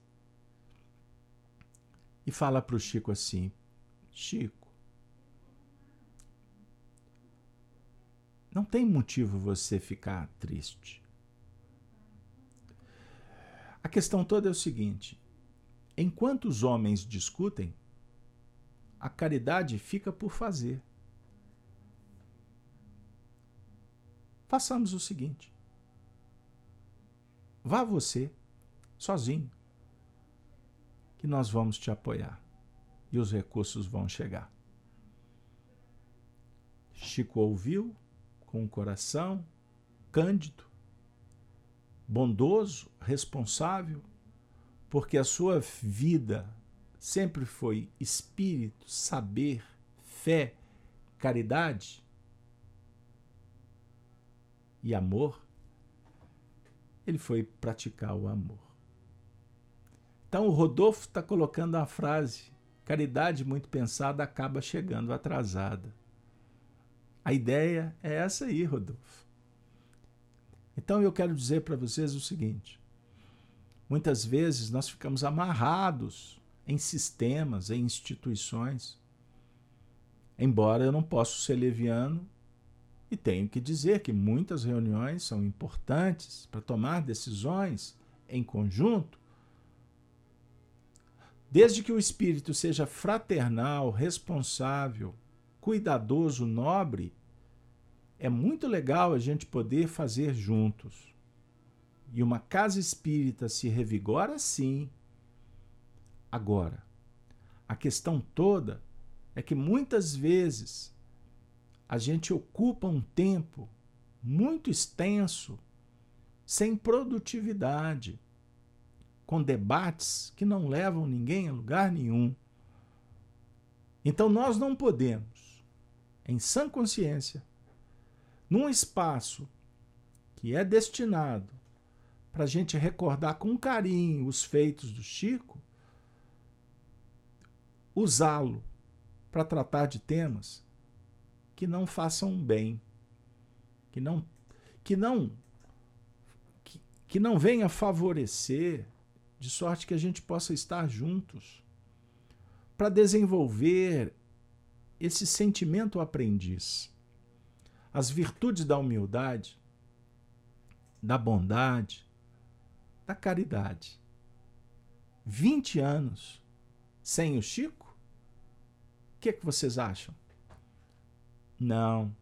E fala para o Chico assim: Chico, não tem motivo você ficar triste. A questão toda é o seguinte: enquanto os homens discutem, a caridade fica por fazer. Façamos o seguinte: vá você, sozinho, que nós vamos te apoiar e os recursos vão chegar. Chico ouviu com o coração cândido bondoso, responsável, porque a sua vida sempre foi espírito, saber, fé, caridade e amor, ele foi praticar o amor. Então o Rodolfo está colocando a frase: caridade muito pensada acaba chegando atrasada. A ideia é essa aí, Rodolfo. Então eu quero dizer para vocês o seguinte: muitas vezes nós ficamos amarrados em sistemas, em instituições. Embora eu não possa ser leviano e tenho que dizer que muitas reuniões são importantes para tomar decisões em conjunto, desde que o espírito seja fraternal, responsável, cuidadoso, nobre, é muito legal a gente poder fazer juntos. E uma casa espírita se revigora sim. Agora, a questão toda é que muitas vezes a gente ocupa um tempo muito extenso sem produtividade, com debates que não levam ninguém a lugar nenhum. Então nós não podemos, em sã consciência, num espaço que é destinado para a gente recordar com carinho os feitos do Chico, usá-lo para tratar de temas que não façam bem, que não que não que, que não venha favorecer de sorte que a gente possa estar juntos para desenvolver esse sentimento aprendiz as virtudes da humildade, da bondade, da caridade. 20 anos sem o Chico? O que, é que vocês acham? Não.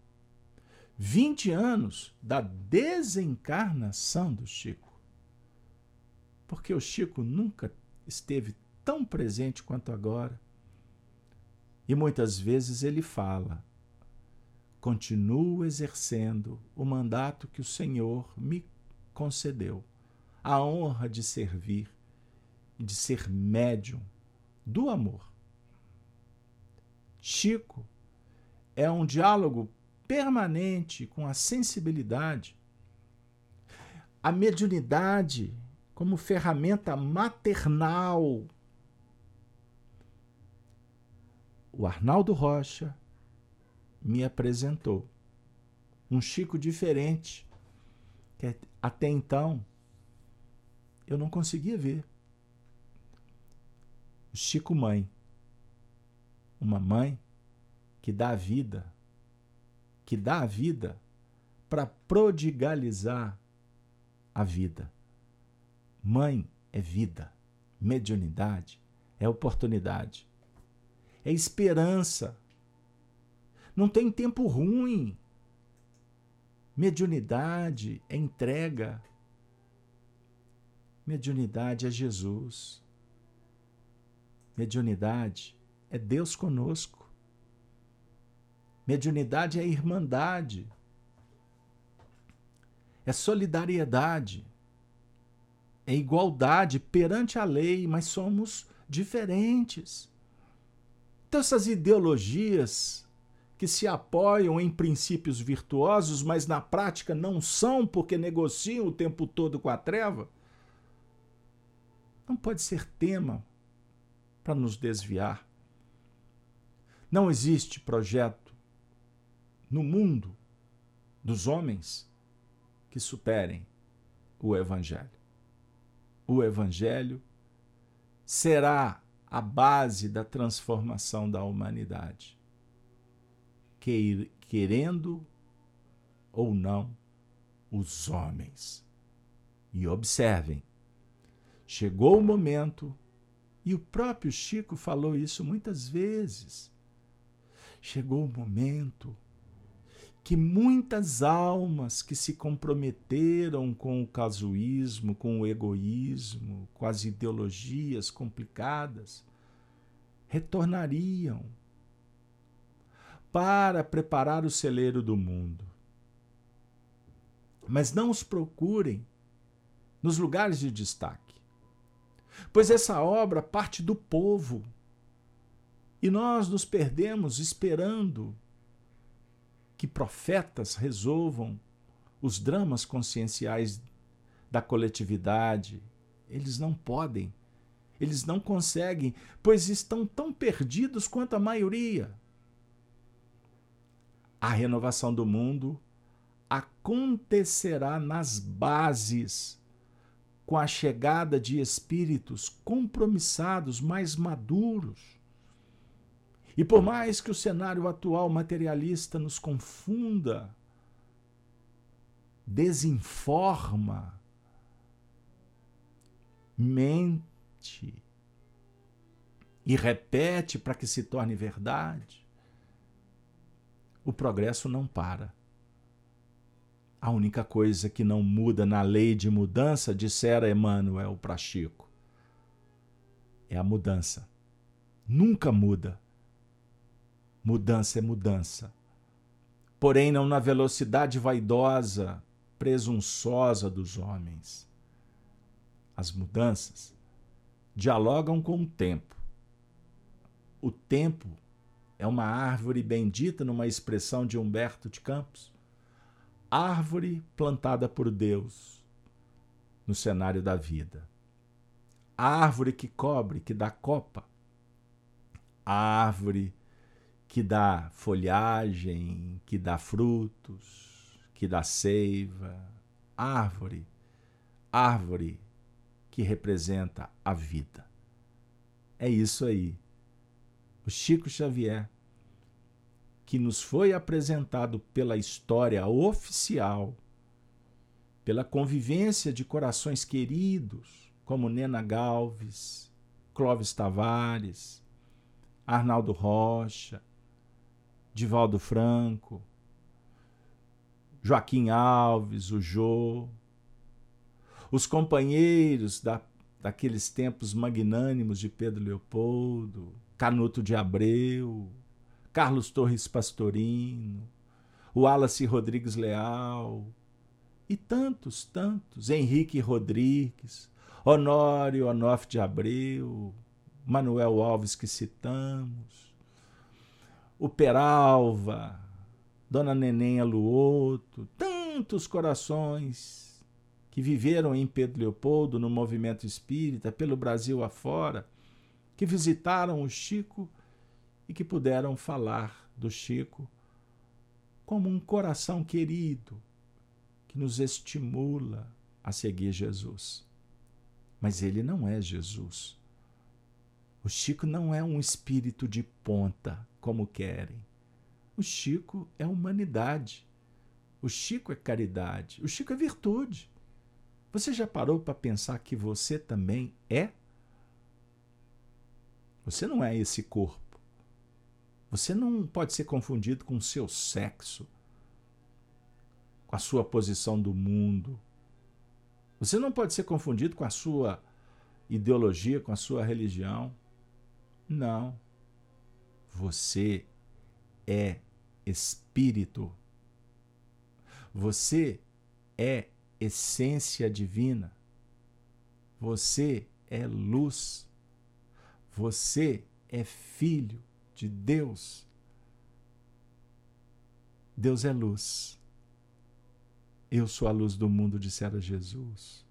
20 anos da desencarnação do Chico. Porque o Chico nunca esteve tão presente quanto agora. E muitas vezes ele fala: continuo exercendo o mandato que o Senhor me concedeu, a honra de servir de ser médium do amor. Chico é um diálogo permanente com a sensibilidade, a mediunidade como ferramenta maternal. O Arnaldo Rocha me apresentou. Um Chico diferente, que até então eu não conseguia ver. O Chico Mãe. Uma mãe que dá a vida, que dá a vida para prodigalizar a vida. Mãe é vida, mediunidade é oportunidade, é esperança. Não tem tempo ruim. Mediunidade é entrega. Mediunidade é Jesus. Mediunidade é Deus conosco. Mediunidade é irmandade. É solidariedade. É igualdade perante a lei, mas somos diferentes. Então, essas ideologias que se apoiam em princípios virtuosos, mas na prática não são porque negociam o tempo todo com a treva, não pode ser tema para nos desviar. Não existe projeto no mundo dos homens que superem o Evangelho. O Evangelho será a base da transformação da humanidade querendo ou não os homens. E observem, chegou o momento, e o próprio Chico falou isso muitas vezes. Chegou o momento que muitas almas que se comprometeram com o casuísmo, com o egoísmo, com as ideologias complicadas, retornariam para preparar o celeiro do mundo. Mas não os procurem nos lugares de destaque, pois essa obra parte do povo e nós nos perdemos esperando que profetas resolvam os dramas conscienciais da coletividade. Eles não podem, eles não conseguem, pois estão tão perdidos quanto a maioria a renovação do mundo acontecerá nas bases, com a chegada de espíritos compromissados, mais maduros. E por mais que o cenário atual materialista nos confunda, desinforma, mente e repete para que se torne verdade, o progresso não para. A única coisa que não muda na lei de mudança, dissera Emmanuel para Chico, é a mudança. Nunca muda. Mudança é mudança. Porém, não na velocidade vaidosa, presunçosa dos homens. As mudanças dialogam com o tempo. O tempo é uma árvore bendita, numa expressão de Humberto de Campos. Árvore plantada por Deus no cenário da vida. árvore que cobre, que dá copa. árvore que dá folhagem, que dá frutos, que dá seiva. Árvore, árvore que representa a vida. É isso aí o Chico Xavier, que nos foi apresentado pela história oficial, pela convivência de corações queridos, como Nena Galves, Clóvis Tavares, Arnaldo Rocha, Divaldo Franco, Joaquim Alves, o Jô, os companheiros da, daqueles tempos magnânimos de Pedro Leopoldo, Canuto de Abreu, Carlos Torres Pastorino, Wallace Rodrigues Leal e tantos, tantos, Henrique Rodrigues, Honório Onof de Abreu, Manuel Alves que citamos, o Peralva, Dona Neném Luoto, tantos corações que viveram em Pedro Leopoldo no movimento espírita, pelo Brasil afora, que visitaram o Chico e que puderam falar do Chico como um coração querido que nos estimula a seguir Jesus. Mas ele não é Jesus. O Chico não é um espírito de ponta, como querem. O Chico é humanidade. O Chico é caridade. O Chico é virtude. Você já parou para pensar que você também é? Você não é esse corpo. Você não pode ser confundido com o seu sexo, com a sua posição do mundo. Você não pode ser confundido com a sua ideologia, com a sua religião. Não. Você é espírito. Você é essência divina. Você é luz. Você é filho de Deus. Deus é luz. Eu sou a luz do mundo, dissera Jesus.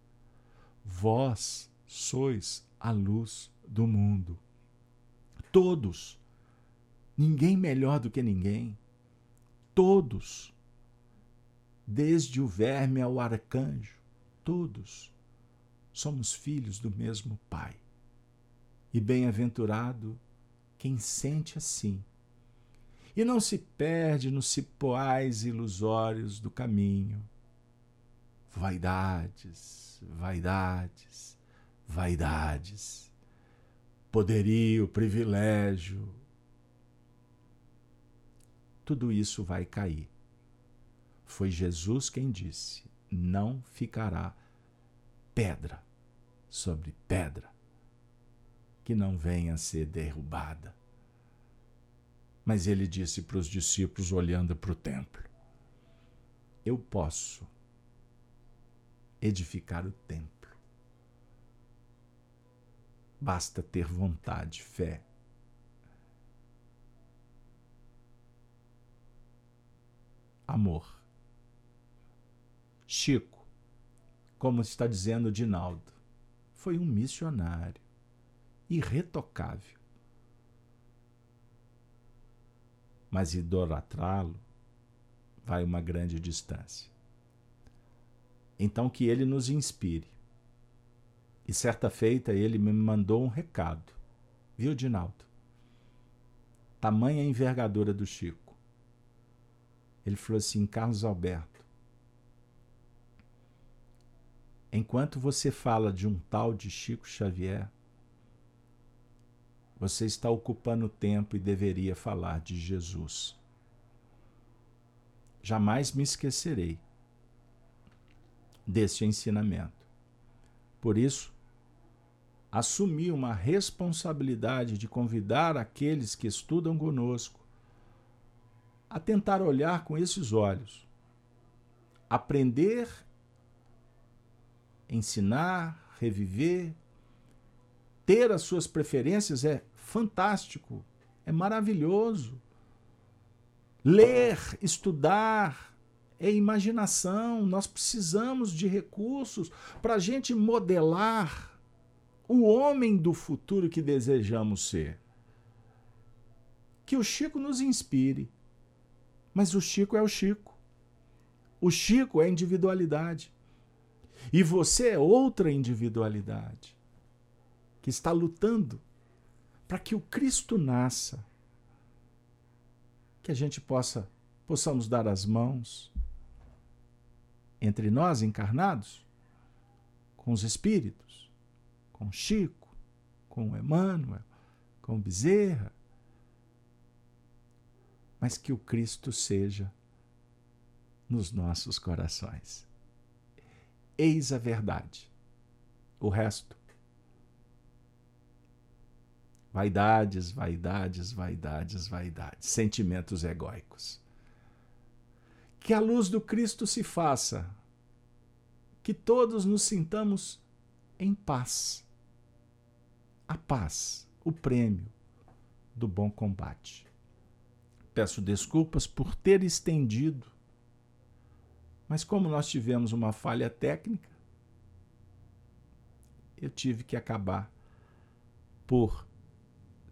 Vós sois a luz do mundo. Todos. Ninguém melhor do que ninguém. Todos. Desde o verme ao arcanjo, todos somos filhos do mesmo Pai. E bem-aventurado quem sente assim e não se perde nos cipoais ilusórios do caminho. Vaidades, vaidades, vaidades, poderio, privilégio. Tudo isso vai cair. Foi Jesus quem disse: não ficará pedra sobre pedra que não venha a ser derrubada. Mas ele disse para os discípulos, olhando para o templo: Eu posso edificar o templo. Basta ter vontade, fé. Amor. Chico, como está dizendo Dinaldo, foi um missionário irretocável. Mas idolatrá-lo vai uma grande distância. Então que ele nos inspire e certa feita ele me mandou um recado. Viu, Dinaldo? Tamanha envergadura do Chico. Ele falou assim: Carlos Alberto, enquanto você fala de um tal de Chico Xavier, você está ocupando tempo e deveria falar de Jesus. Jamais me esquecerei deste ensinamento. Por isso, assumir uma responsabilidade de convidar aqueles que estudam conosco a tentar olhar com esses olhos, aprender, ensinar, reviver, ter as suas preferências é fantástico, é maravilhoso. Ler, estudar, é imaginação. Nós precisamos de recursos para a gente modelar o homem do futuro que desejamos ser. Que o Chico nos inspire. Mas o Chico é o Chico. O Chico é individualidade. E você é outra individualidade que está lutando para que o Cristo nasça. Que a gente possa possamos dar as mãos entre nós encarnados com os espíritos com Chico, com Emmanuel, com Bezerra, mas que o Cristo seja nos nossos corações. Eis a verdade. O resto. Vaidades, vaidades, vaidades, vaidades, sentimentos egóicos. Que a luz do Cristo se faça, que todos nos sintamos em paz a paz, o prêmio do bom combate. Peço desculpas por ter estendido, mas como nós tivemos uma falha técnica, eu tive que acabar por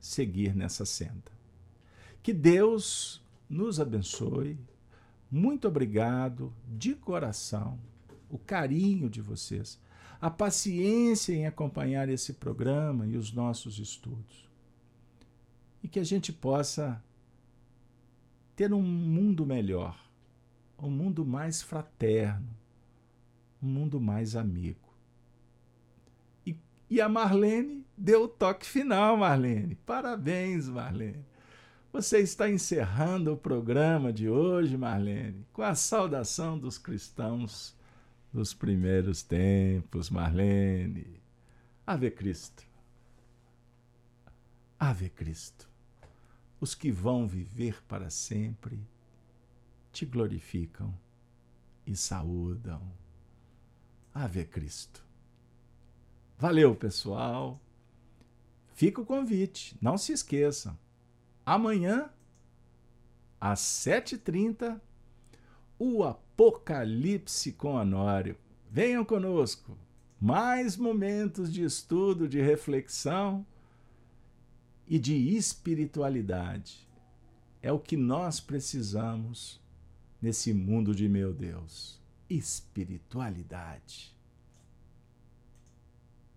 seguir nessa senda. Que Deus nos abençoe. Muito obrigado de coração, o carinho de vocês a paciência em acompanhar esse programa e os nossos estudos. e que a gente possa ter um mundo melhor, um mundo mais fraterno, um mundo mais amigo. E, e a Marlene deu o toque final, Marlene. Parabéns, Marlene. Você está encerrando o programa de hoje, Marlene, com a saudação dos cristãos dos primeiros tempos, Marlene. Ave Cristo. Ave Cristo. Os que vão viver para sempre te glorificam e saúdam. Ave Cristo. Valeu, pessoal. Fica o convite, não se esqueçam. Amanhã, às 7h30, o Apocalipse com Honório. Venham conosco. Mais momentos de estudo, de reflexão e de espiritualidade. É o que nós precisamos nesse mundo de meu Deus. Espiritualidade.